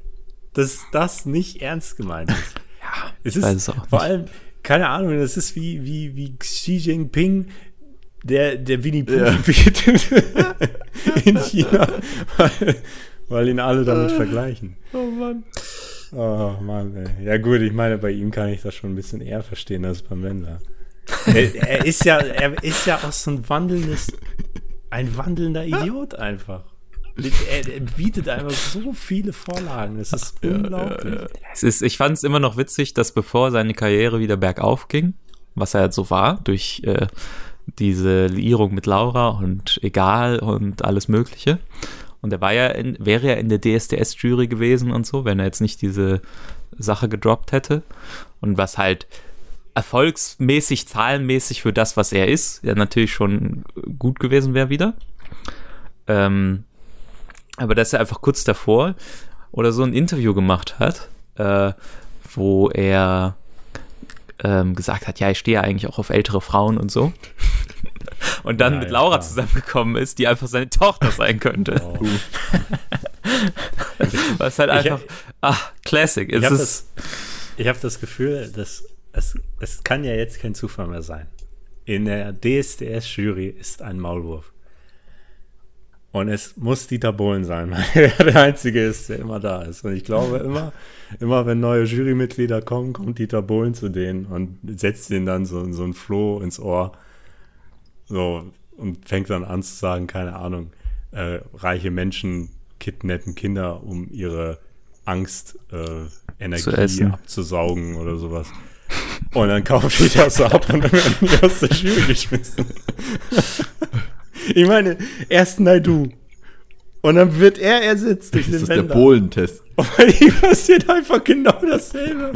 dass das nicht ernst gemeint ist? *laughs* Ja, Es ist vor nicht. allem, keine Ahnung, das ist wie, wie, wie Xi Jinping, der, der Winnie Pooh Ja. *laughs* in China, weil, weil ihn alle damit vergleichen. Oh Mann. Oh Mann, ey. Ja gut, ich meine, bei ihm kann ich das schon ein bisschen eher verstehen als beim Wendler. er, er ist ja, er ist ja auch so ein wandelndes, ein wandelnder Idiot einfach. Er, er bietet einfach so viele Vorlagen, das ist unglaublich. Es ist, ich fand es immer noch witzig, dass bevor seine Karriere wieder bergauf ging, was er halt so war, durch äh, diese Liierung mit Laura und Egal und alles Mögliche. Und er war ja in, wäre ja in der DSDS-Jury gewesen und so, wenn er jetzt nicht diese Sache gedroppt hätte. Und was halt erfolgsmäßig, zahlenmäßig für das, was er ist, ja natürlich schon gut gewesen wäre wieder. Ähm, aber dass er einfach kurz davor oder so ein Interview gemacht hat, äh, wo er ähm, gesagt hat, ja, ich stehe ja eigentlich auch auf ältere Frauen und so. *laughs* Und dann Ja, mit ja, Laura klar. zusammengekommen ist, die einfach seine Tochter sein könnte. Oh. *laughs* Was halt Ich- einfach, ach, Classic. Ich Es habe ist, das, ich hab das Gefühl, dass es, es kann ja jetzt kein Zufall mehr sein. In der DSDS-Jury ist ein Maulwurf. Und es muss Dieter Bohlen sein, *laughs* weil er der Einzige ist, der immer da ist. Und ich glaube, immer, immer wenn neue Jurymitglieder kommen, kommt Dieter Bohlen zu denen und setzt ihnen dann so, so ein Floh ins Ohr. So, und fängt dann an zu sagen, keine Ahnung, äh, reiche Menschen kidnappen Kinder, um ihre Angst, äh, Energie abzusaugen oder sowas. Und dann kauft die das ab und dann werden die aus der Jury geschmissen. ich meine, erst Naidu. Und dann wird er ersetzt durch Das den ist der Wender. Bohlentest. Und *laughs* bei ihm passiert einfach genau dasselbe.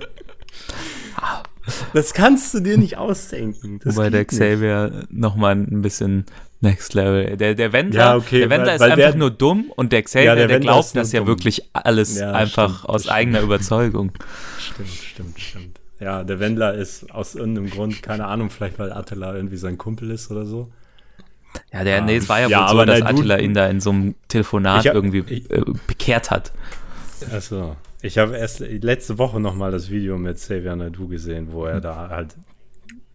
Das kannst du dir nicht ausdenken. Das wobei der nicht. Xavier nochmal ein bisschen Next Level. Der, der Wendler, Ja, okay, der Wendler weil- ist weil einfach der- nur dumm und der Xavier, Ja, der der, glaubt das ja dumm. wirklich alles Ja, einfach stimmt, aus das eigener stimmt. Überzeugung. Stimmt, stimmt, stimmt. Ja, der Wendler ist aus irgendeinem Grund, keine Ahnung, vielleicht weil Attila irgendwie sein Kumpel ist oder so. Ja, der, nee, es war ja, Ja, wohl so, dass Attila ihn da in so einem Telefonat hab- irgendwie äh, bekehrt hat. Achso. Ich habe erst letzte Woche nochmal das Video mit Xavier Nadu gesehen, wo er da halt.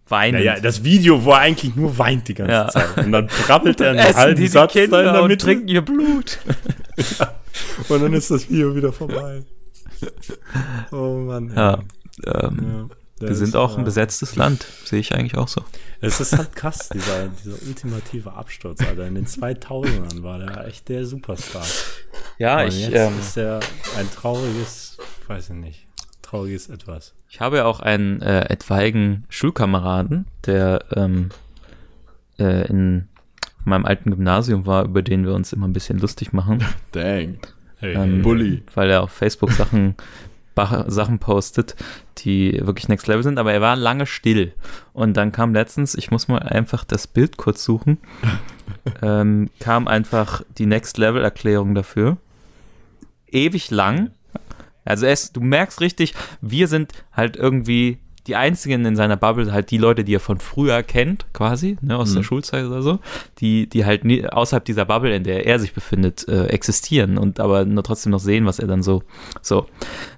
Weinend. Naja, das Video, wo er eigentlich nur weint die ganze Ja. Zeit. Und dann brabbelt er *laughs* einen halben die, die Satz da in Kinder der und Mitte. trinken ihr Blut. *laughs* Und dann ist das Video wieder vorbei. Oh Mann. Ja, ähm, Ja, wir sind auch ein besetztes Land. Sehe ich eigentlich auch so. Es ist halt krass, *laughs* dieser, dieser ultimative Absturz, Alter. In den 2000ern war der echt der Superstar. Ja, Und ich, jetzt ähm, ist er ein trauriges, weiß ich nicht, trauriges Etwas. ich habe ja auch einen äh, etwaigen Schulkameraden, der ähm, äh, in meinem alten Gymnasium war, über den wir uns immer ein bisschen lustig machen. *laughs* Dang. Hey, Ähm, Bully. weil er auf Facebook Sachen, Sachen postet, die wirklich Next Level sind, aber er war lange still. Und dann kam letztens, ich muss mal einfach das Bild kurz suchen, *laughs* ähm, kam einfach die Next Level Erklärung dafür. Ewig lang. Also es, du merkst richtig, wir sind halt irgendwie die einzigen in seiner Bubble, halt die Leute, die er von früher kennt, quasi, ne, aus der Mhm. Schulzeit oder so, die, die halt nie, außerhalb dieser Bubble, in der er sich befindet, äh, existieren und aber nur trotzdem noch sehen, was er dann so. So.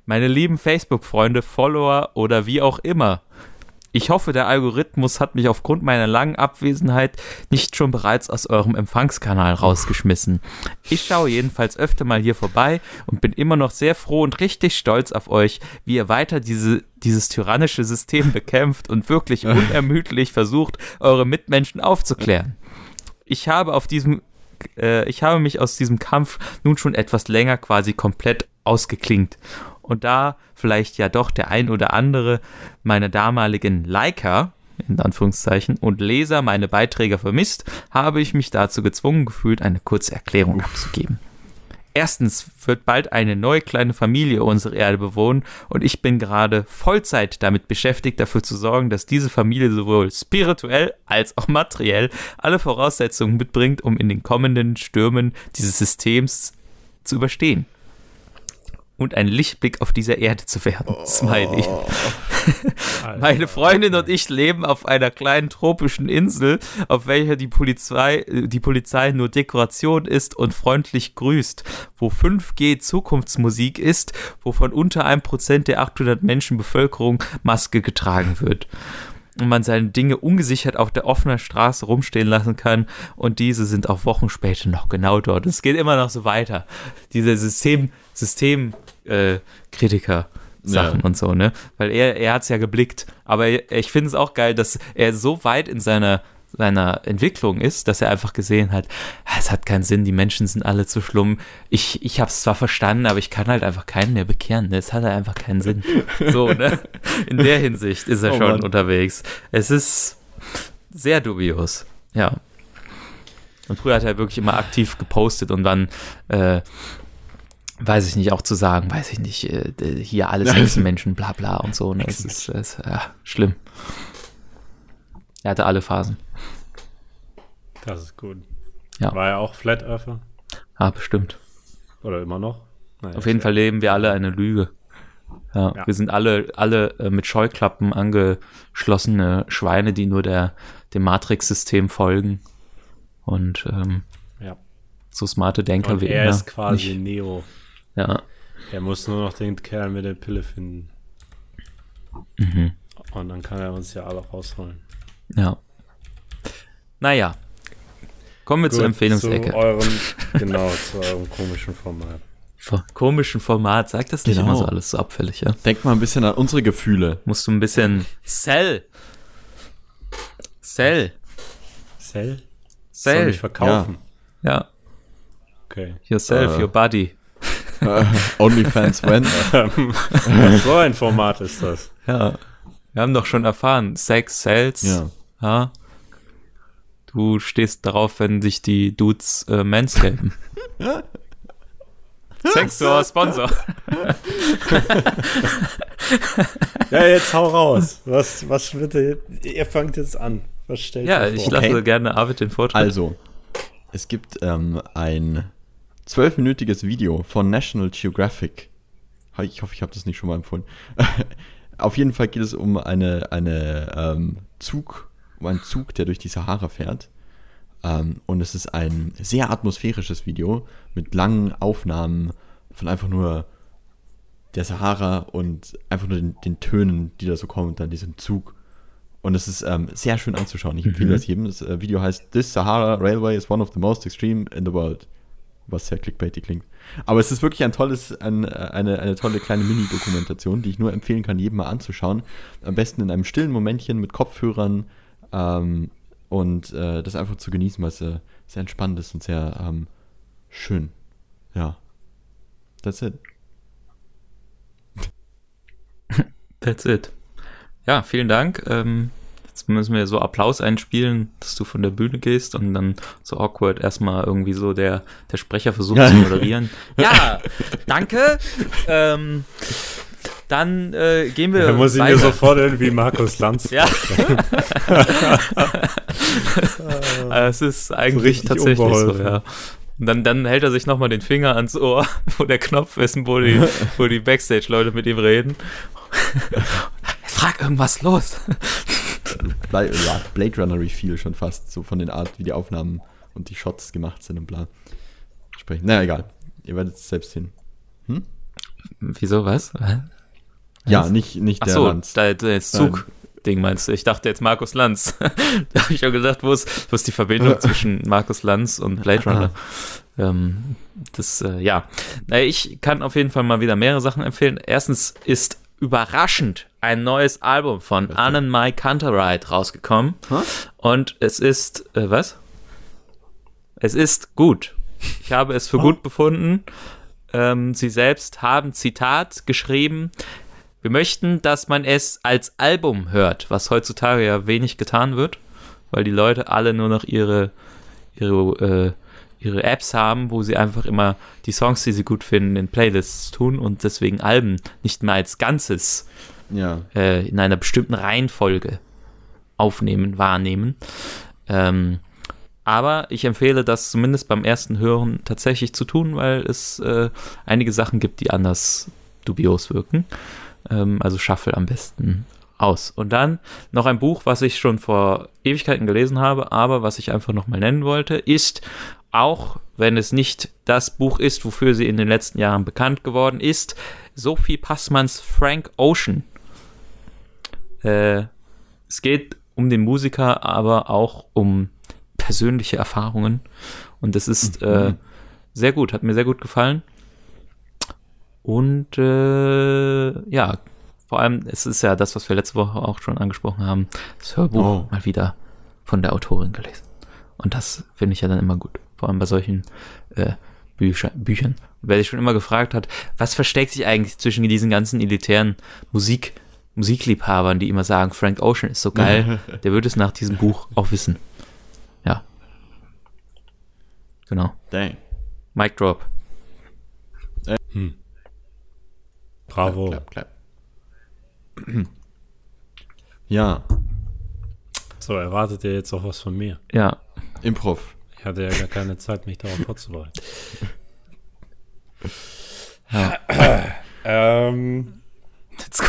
Meine lieben Facebook-Freunde, Follower oder wie auch immer. Ich hoffe, der Algorithmus hat mich aufgrund meiner langen Abwesenheit nicht schon bereits aus eurem Empfangskanal rausgeschmissen. Ich schaue jedenfalls öfter mal hier vorbei und bin immer noch sehr froh und richtig stolz auf euch, wie ihr weiter diese, dieses tyrannische System *laughs* bekämpft und wirklich unermüdlich versucht, eure Mitmenschen aufzuklären. Ich habe auf diesem, äh, ich habe mich aus diesem Kampf nun schon etwas länger quasi komplett ausgeklingt. Und da vielleicht ja doch der ein oder andere meiner damaligen Liker, in Anführungszeichen, und Leser meine Beiträge vermisst, habe ich mich dazu gezwungen gefühlt, eine kurze Erklärung abzugeben. Erstens wird bald eine neue kleine Familie unsere Erde bewohnen und ich bin gerade Vollzeit damit beschäftigt, dafür zu sorgen, dass diese Familie sowohl spirituell als auch materiell alle Voraussetzungen mitbringt, um in den kommenden Stürmen dieses Systems zu überstehen. Und ein Lichtblick auf dieser Erde zu werden. Smiley. *laughs* Alter. Meine Freundin und ich leben auf einer kleinen tropischen Insel, auf welcher die Polizei, die Polizei nur Dekoration ist und freundlich grüßt, wo 5G Zukunftsmusik ist, wovon unter einem Prozent der 800 Menschen Bevölkerung Maske getragen wird. Und man seine Dinge ungesichert auf der offenen Straße rumstehen lassen kann und diese sind auch Wochen später noch genau dort. Es geht immer noch so weiter. Diese System, System, äh, Kritiker. Sachen Ja. und so, ne? Weil er, er hat es ja geblickt. Aber ich finde es auch geil, dass er so weit in seiner, seiner Entwicklung ist, dass er einfach gesehen hat, "Ah, es hat keinen Sinn, die Menschen sind alle zu schlimm. Ich, ich habe es zwar verstanden, aber ich kann halt einfach keinen mehr bekehren. Ne? Es hat halt einfach keinen Sinn. *laughs* So, ne? In der Hinsicht ist er Oh schon Mann. unterwegs. Es ist sehr dubios. Ja. Und früher hat er wirklich immer aktiv gepostet und dann, äh, weiß ich nicht, auch zu sagen, weiß ich nicht, äh, hier alles Hexenmenschen, bla bla und so. Ne? Das ist, das ist ja, schlimm. Er hatte alle Phasen. Das ist gut. Ja. War er auch Flat Earther? Ah, bestimmt. Oder immer noch? Naja, Auf jeden Fall leben wir alle eine Lüge. Ja, Ja. Wir sind alle, alle äh, mit Scheuklappen angeschlossene Schweine, die nur der, dem Matrix-System folgen. Und ähm, so smarte Denker Und wie er er ist quasi nicht. Neo. Ja. Er muss nur noch den Kerl mit der Pille finden. Mhm. Und dann kann er uns ja alle rausholen. Ja. Naja. Kommen wir zur Gut, Empfehlungsecke. Zu eurem, genau, zu eurem komischen Format. Vor komischen Format. Sag das nicht Genau. immer so alles so abfällig, ja? Denk mal ein bisschen an unsere Gefühle. Musst du ein bisschen. Sell! Sell! Sell? Soll Sell! ich verkaufen? Ja. Okay. Yourself, Äh. your body. Äh, OnlyFans when? *laughs* so ein Format ist das. Ja. Wir haben doch schon erfahren, Sex sells. Ja. Ja. Du stehst darauf, wenn sich die Dudes äh, manscapen. Sex Store Sponsor. Ja, jetzt hau raus. Was, was bitte? Ihr fangt jetzt an. Was stellt Ja, ich lasse Okay. gerne Arvid den Vortritt. Also, es gibt ähm, ein zwölfminütiges Video von National Geographic. Ich hoffe, ich habe das nicht schon mal empfohlen. *laughs* Auf jeden Fall geht es um eine, eine ähm, Zug, um einen Zug, der durch die Sahara fährt. Ähm, und es ist ein sehr atmosphärisches Video mit langen Aufnahmen von einfach nur der Sahara und einfach nur den, den Tönen, die da so kommen, und dann diesem Zug. Und es ist ähm, sehr schön anzuschauen. Ich empfehle Mhm. das jedem. Das äh, Video heißt This Sahara Railway is one of the most extreme in the world. Was sehr clickbaity klingt. Aber es ist wirklich ein tolles, ein, eine, eine tolle kleine Mini-Dokumentation, die ich nur empfehlen kann, jedem mal anzuschauen. Am besten in einem stillen Momentchen mit Kopfhörern ähm, und äh, das einfach zu genießen, weil es äh, sehr entspannt ist und sehr ähm, schön. Ja. That's it. *laughs* That's it. Ja, vielen Dank. Ähm, Jetzt müssen wir so Applaus einspielen, dass du von der Bühne gehst und dann so awkward erstmal irgendwie so der, der Sprecher versucht Ja. zu moderieren. *laughs* Ja, danke. Ähm, dann äh, gehen wir Da muss ich mir sofort irgendwie Markus Lanz. Ja. *laughs* Es ist eigentlich richtig tatsächlich so, unbeholfen. ja. Und dann, dann hält er sich nochmal den Finger ans Ohr, *laughs* wo der Knopf ist, wo die, wo die Backstage-Leute mit ihm reden. Frag irgendwas los. Bla ja, Blade Runner Reveal schon fast, so von den Art, wie die Aufnahmen und die Shots gemacht sind und bla. Sprechen. Naja, egal. Ihr werdet es selbst sehen. Wieso, was? Ja, Was? nicht, nicht Ach der so, Lanz. da, das Zug-Ding meinst du. Ich dachte jetzt Markus Lanz. *laughs* da habe ich schon gedacht, wo ist, wo ist die Verbindung zwischen Markus Lanz und Blade Runner? Ähm, das, äh, ja. Naja, ich kann auf jeden Fall mal wieder mehrere Sachen empfehlen. Erstens ist überraschend ein neues Album von Annen Mai Canterite rausgekommen. Hä? Und es ist, äh, was? Es ist gut. Ich habe es für gut befunden. Ähm, sie selbst haben Zitat geschrieben. Wir möchten, dass man es als Album hört, was heutzutage ja wenig getan wird, weil die Leute alle nur noch ihre, ihre, äh, ihre Apps haben, wo sie einfach immer die Songs, die sie gut finden, in Playlists tun und deswegen Alben nicht mehr als Ganzes Ja. äh, in einer bestimmten Reihenfolge aufnehmen, wahrnehmen. Ähm, aber ich empfehle das zumindest beim ersten Hören tatsächlich zu tun, weil es äh, einige Sachen gibt, die anders dubios wirken. Ähm, also shuffle am besten aus. Und dann noch ein Buch, was ich schon vor Ewigkeiten gelesen habe, aber was ich einfach nochmal nennen wollte, ist, auch wenn es nicht das Buch ist, wofür sie in den letzten Jahren bekannt geworden ist, Sophie Passmanns Frank Ocean. Äh, es geht um den Musiker, aber auch um persönliche Erfahrungen. Und das ist äh, sehr gut, hat mir sehr gut gefallen. Und äh, ja, vor allem, es ist ja das, was wir letzte Woche auch schon angesprochen haben, das Hörbuch Oh. mal wieder von der Autorin gelesen. Und das finde ich ja dann immer gut. Vor allem bei solchen äh, Bücher, Büchern. Wer sich schon immer gefragt hat, was versteckt sich eigentlich zwischen diesen ganzen elitären Musik, Musikliebhabern, die immer sagen, Frank Ocean ist so geil, *laughs* der wird es nach diesem Buch auch wissen. Ja. Genau. Dang. Mic Drop. Bravo. Klapp, klapp. *clears throat* Ja, So, erwartet ihr jetzt auch was von mir? Ja. Improv. Ich hatte ja gar keine Zeit, mich darauf vorzubereiten. ja. *clears throat*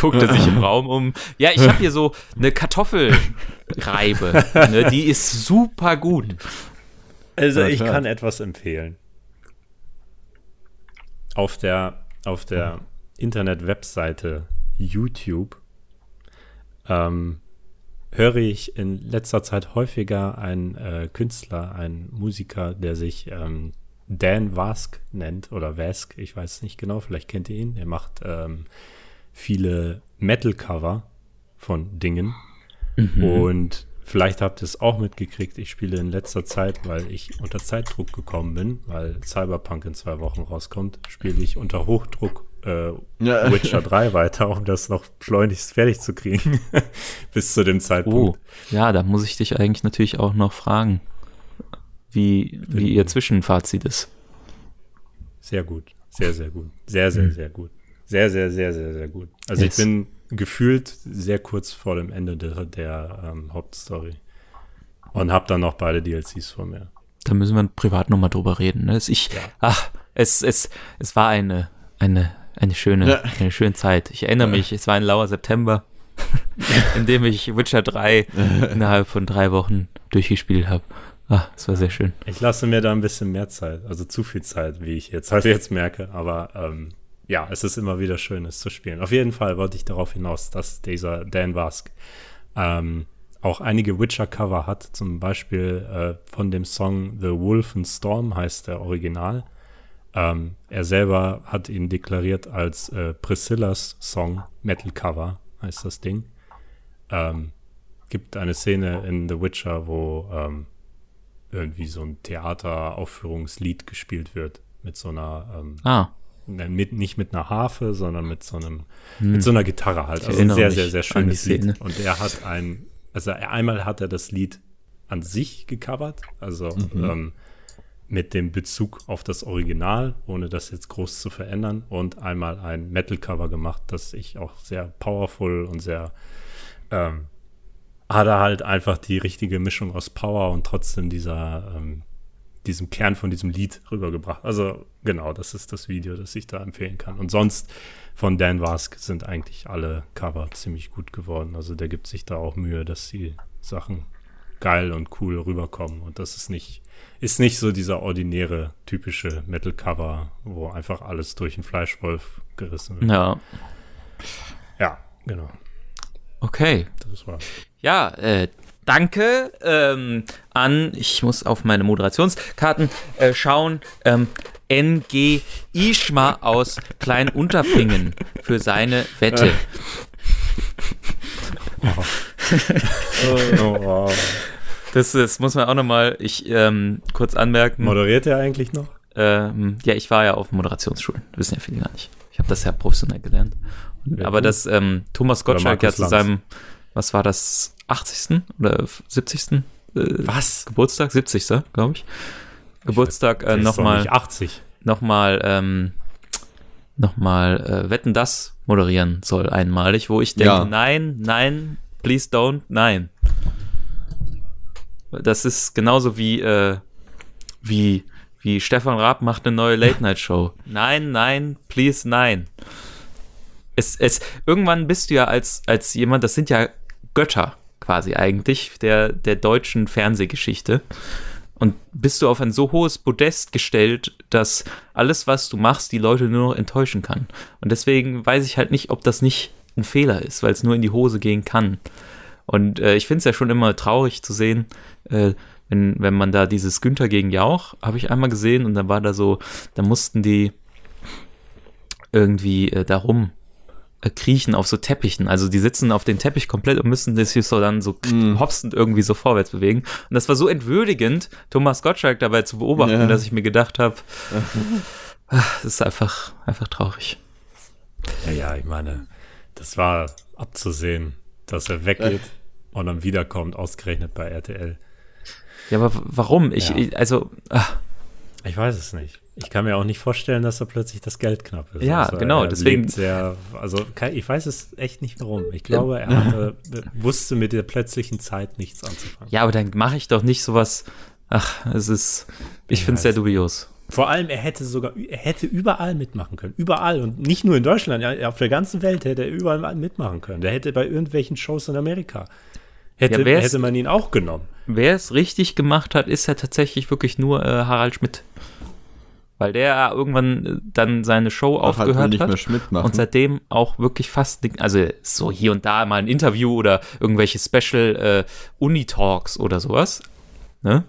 Guckt er sich im Raum um. Ja, ich habe hier so eine Kartoffelreibe. Ne, die ist super gut. also ich kann etwas empfehlen. Auf der, auf der Internet-Webseite YouTube ähm, höre ich in letzter Zeit häufiger einen äh, Künstler, einen Musiker, der sich ähm, Dan Vask nennt oder Vask, ich weiß nicht genau, vielleicht kennt ihr ihn. Er macht ähm, viele Metal-Cover von Dingen. Und vielleicht habt ihr es auch mitgekriegt, ich spiele in letzter Zeit, weil ich unter Zeitdruck gekommen bin, weil Cyberpunk in zwei Wochen rauskommt, spiele ich unter Hochdruck äh, Ja. Witcher 3 *laughs* weiter, um das noch schleunigst fertig zu kriegen. *laughs* Bis zu dem Oh, Zeitpunkt. ja, da muss ich dich eigentlich natürlich auch noch fragen, wie, wie ihr Zwischenfazit ist. Sehr gut. Sehr, sehr gut. Sehr, sehr, sehr gut. Sehr, sehr, sehr, sehr, sehr gut. Also Yes. ich bin gefühlt sehr kurz vor dem Ende der, der ähm, Hauptstory. Und habe dann noch beide DLCs vor mir. Da müssen wir privat nochmal drüber reden. Ne? Es- Ich, Ja. ach, es, es, es war eine, eine, eine schöne, Ja. eine schöne Zeit. Ich erinnere mich, es war ein lauer September, *laughs* in dem ich Witcher 3 innerhalb von drei Wochen durchgespielt habe. Ah, es war sehr schön. Ich lasse mir da ein bisschen mehr Zeit, also zu viel Zeit, wie ich jetzt *laughs* halt jetzt merke. Aber ähm, ja, es ist immer wieder schön, es zu spielen. Auf jeden Fall wollte ich darauf hinaus, dass dieser Dan Vask ähm, auch einige Witcher-Cover hat. Zum Beispiel äh, von dem Song The Wolf and Storm heißt der Original. Ähm, er selber hat ihn deklariert als äh, Priscillas Song Metal Cover, heißt das Ding. Ähm, gibt eine Szene in The Witcher, wo ähm, irgendwie so ein Theateraufführungslied gespielt wird mit so einer ähm, Ah, mit, nicht mit einer Harfe, sondern mit so einem hm. mit so einer Gitarre halt. Also ein sehr, sehr, sehr schönes Lied. Szene. Und er hat ein also einmal hat er das Lied an sich gecovert, also mhm. ähm, mit dem Bezug auf das Original, ohne das jetzt groß zu verändern, und einmal ein Metal-Cover gemacht, das ich auch sehr powerful und sehr ähm, hat er halt einfach die richtige Mischung aus Power und trotzdem dieser ähm, diesem Kern von diesem Lied rübergebracht. Also genau, das ist das Video, das ich da empfehlen kann. Und sonst von Dan Wask sind eigentlich alle Cover ziemlich gut geworden. Also der gibt sich da auch Mühe, dass die Sachen geil und cool rüberkommen. Und das ist nicht, ist nicht so dieser ordinäre, typische Metal-Cover, wo einfach alles durch den Fleischwolf gerissen wird. Ja. Ja, genau. Okay. Das war. Ja, äh, Danke ähm, an, ich muss auf meine Moderationskarten äh, schauen, ähm, NG Ischma aus Kleinunterfingen für seine Wette. *laughs* Oh. oh, oh. Das, das muss man auch nochmal ich, ähm, kurz anmerken. Moderiert er eigentlich noch? Ähm, ja, ich war ja auf Moderationsschulen. Wissen ja viele gar nicht. Ich habe das ja professionell gelernt. Ja, aber gut. das ähm, Thomas Gottschalk ja zu seinem, was war das, 80. oder 70. Äh, was? Geburtstag, 70. glaube ich. Geburtstag äh, nochmal. 80. Nochmal, ähm, nochmal äh, Wetten das moderieren soll einmalig, wo ich denke, ja. nein, nein, please don't, nein. Das ist genauso wie, äh, wie, wie Stefan Raab macht eine neue Late-Night-Show. Nein, nein, please, nein. Es, es, irgendwann bist du ja als, als jemand, das sind ja Götter quasi eigentlich der, der deutschen Fernsehgeschichte. Und bist du auf ein so hohes Podest gestellt, dass alles, was du machst, die Leute nur noch enttäuschen kann. Und deswegen weiß ich halt nicht, ob das nicht ein Fehler ist, weil es nur in die Hose gehen kann. Und äh, ich finde es ja schon immer traurig zu sehen, äh, wenn, wenn man da dieses Günther gegen Jauch, habe ich einmal gesehen, und dann war da so, da mussten die irgendwie äh, darum kriechen auf so Teppichen. Also die sitzen auf den Teppich komplett und müssen sich so dann so mm. hopsend irgendwie so vorwärts bewegen. Und das war so entwürdigend, Thomas Gottschalk dabei zu beobachten, ja. dass ich mir gedacht habe, das ist einfach, einfach traurig. Ja, ja, ich meine, das war abzusehen, dass er weggeht äh. und dann wiederkommt, ausgerechnet bei RTL. Ja, aber warum? Ich, ja. ich also. Ach. Ich weiß es nicht. Ich kann mir auch nicht vorstellen, dass da plötzlich das Geld knapp ist. Ja, also genau. Deswegen. Sehr, also ich weiß es echt nicht warum. Ich glaube, er hatte, wusste mit der plötzlichen Zeit nichts anzufangen. Ja, aber dann mache ich doch nicht sowas. Ach, es ist. Ich finde es sehr dubios. Vor allem, er hätte sogar, er hätte überall mitmachen können. Überall. Und nicht nur in Deutschland, ja, auf der ganzen Welt hätte er überall mitmachen können. Der hätte bei irgendwelchen Shows in Amerika. Hätte, ja, hätte man ihn auch genommen. Wer es richtig gemacht hat, ist ja tatsächlich wirklich nur äh, Harald Schmidt weil der irgendwann äh, dann seine Show Ach, aufgehört halt hat und seitdem auch wirklich fast, also so hier und da mal ein Interview oder irgendwelche Special äh, Uni-Talks oder sowas, ne?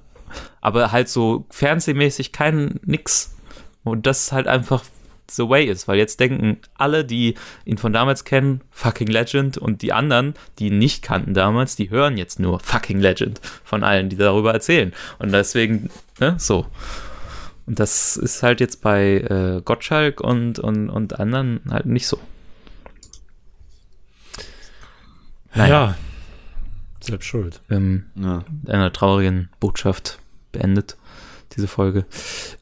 Aber halt so fernsehmäßig kein nix. Und das halt einfach the way ist, weil jetzt denken alle, die ihn von damals kennen, fucking Legend und die anderen, die ihn nicht kannten damals, die hören jetzt nur fucking Legend von allen, die darüber erzählen. Und deswegen, ne, so. Und das ist halt jetzt bei äh, Gottschalk und, und, und anderen halt nicht so. Naja. Ja, selbst schuld. Ähm, ja. Einer traurigen Botschaft beendet diese Folge.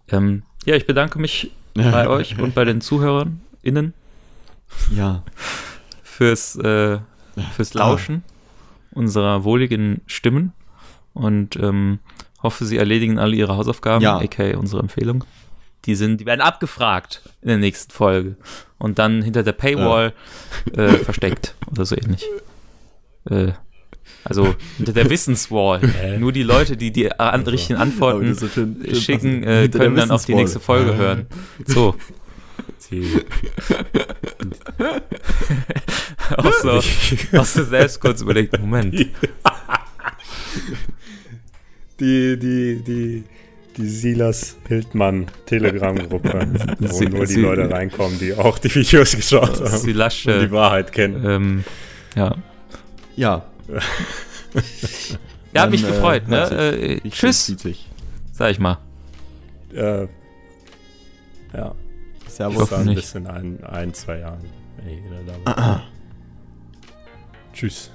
Ähm, ja, ich bedanke mich bei euch und bei den ZuhörerInnen. Ja. Fürs, äh, fürs Lauschen ah. unserer wohligen Stimmen. Und ähm, Hoffe, sie erledigen alle ihre Hausaufgaben, ja. aka unsere Empfehlung. Die sind, die werden abgefragt in der nächsten Folge und dann hinter der Paywall ja. äh, versteckt oder so ähnlich. Äh, also hinter der Wissenswall. *laughs* Äh. Nur die Leute, die die an, also. richtigen Antworten so schön, schicken, äh, können dann auf die nächste Folge hören. So. *laughs* auch so, *laughs* auch so selbst kurz überlegt, Moment die, die, die, die Silas Hildmann Telegram-Gruppe, wo *laughs* sie, nur die sie, Leute reinkommen, die auch die Videos geschaut haben Silasche, und die Wahrheit kennen. Ähm, ja. Ja. ja, hat mich gefreut, äh, ne? Äh, tschüss. Sag ich mal. Äh, ja. Servus. Ich ein bisschen ein, ein, zwei Jahren. Ey, ah, ah. Tschüss.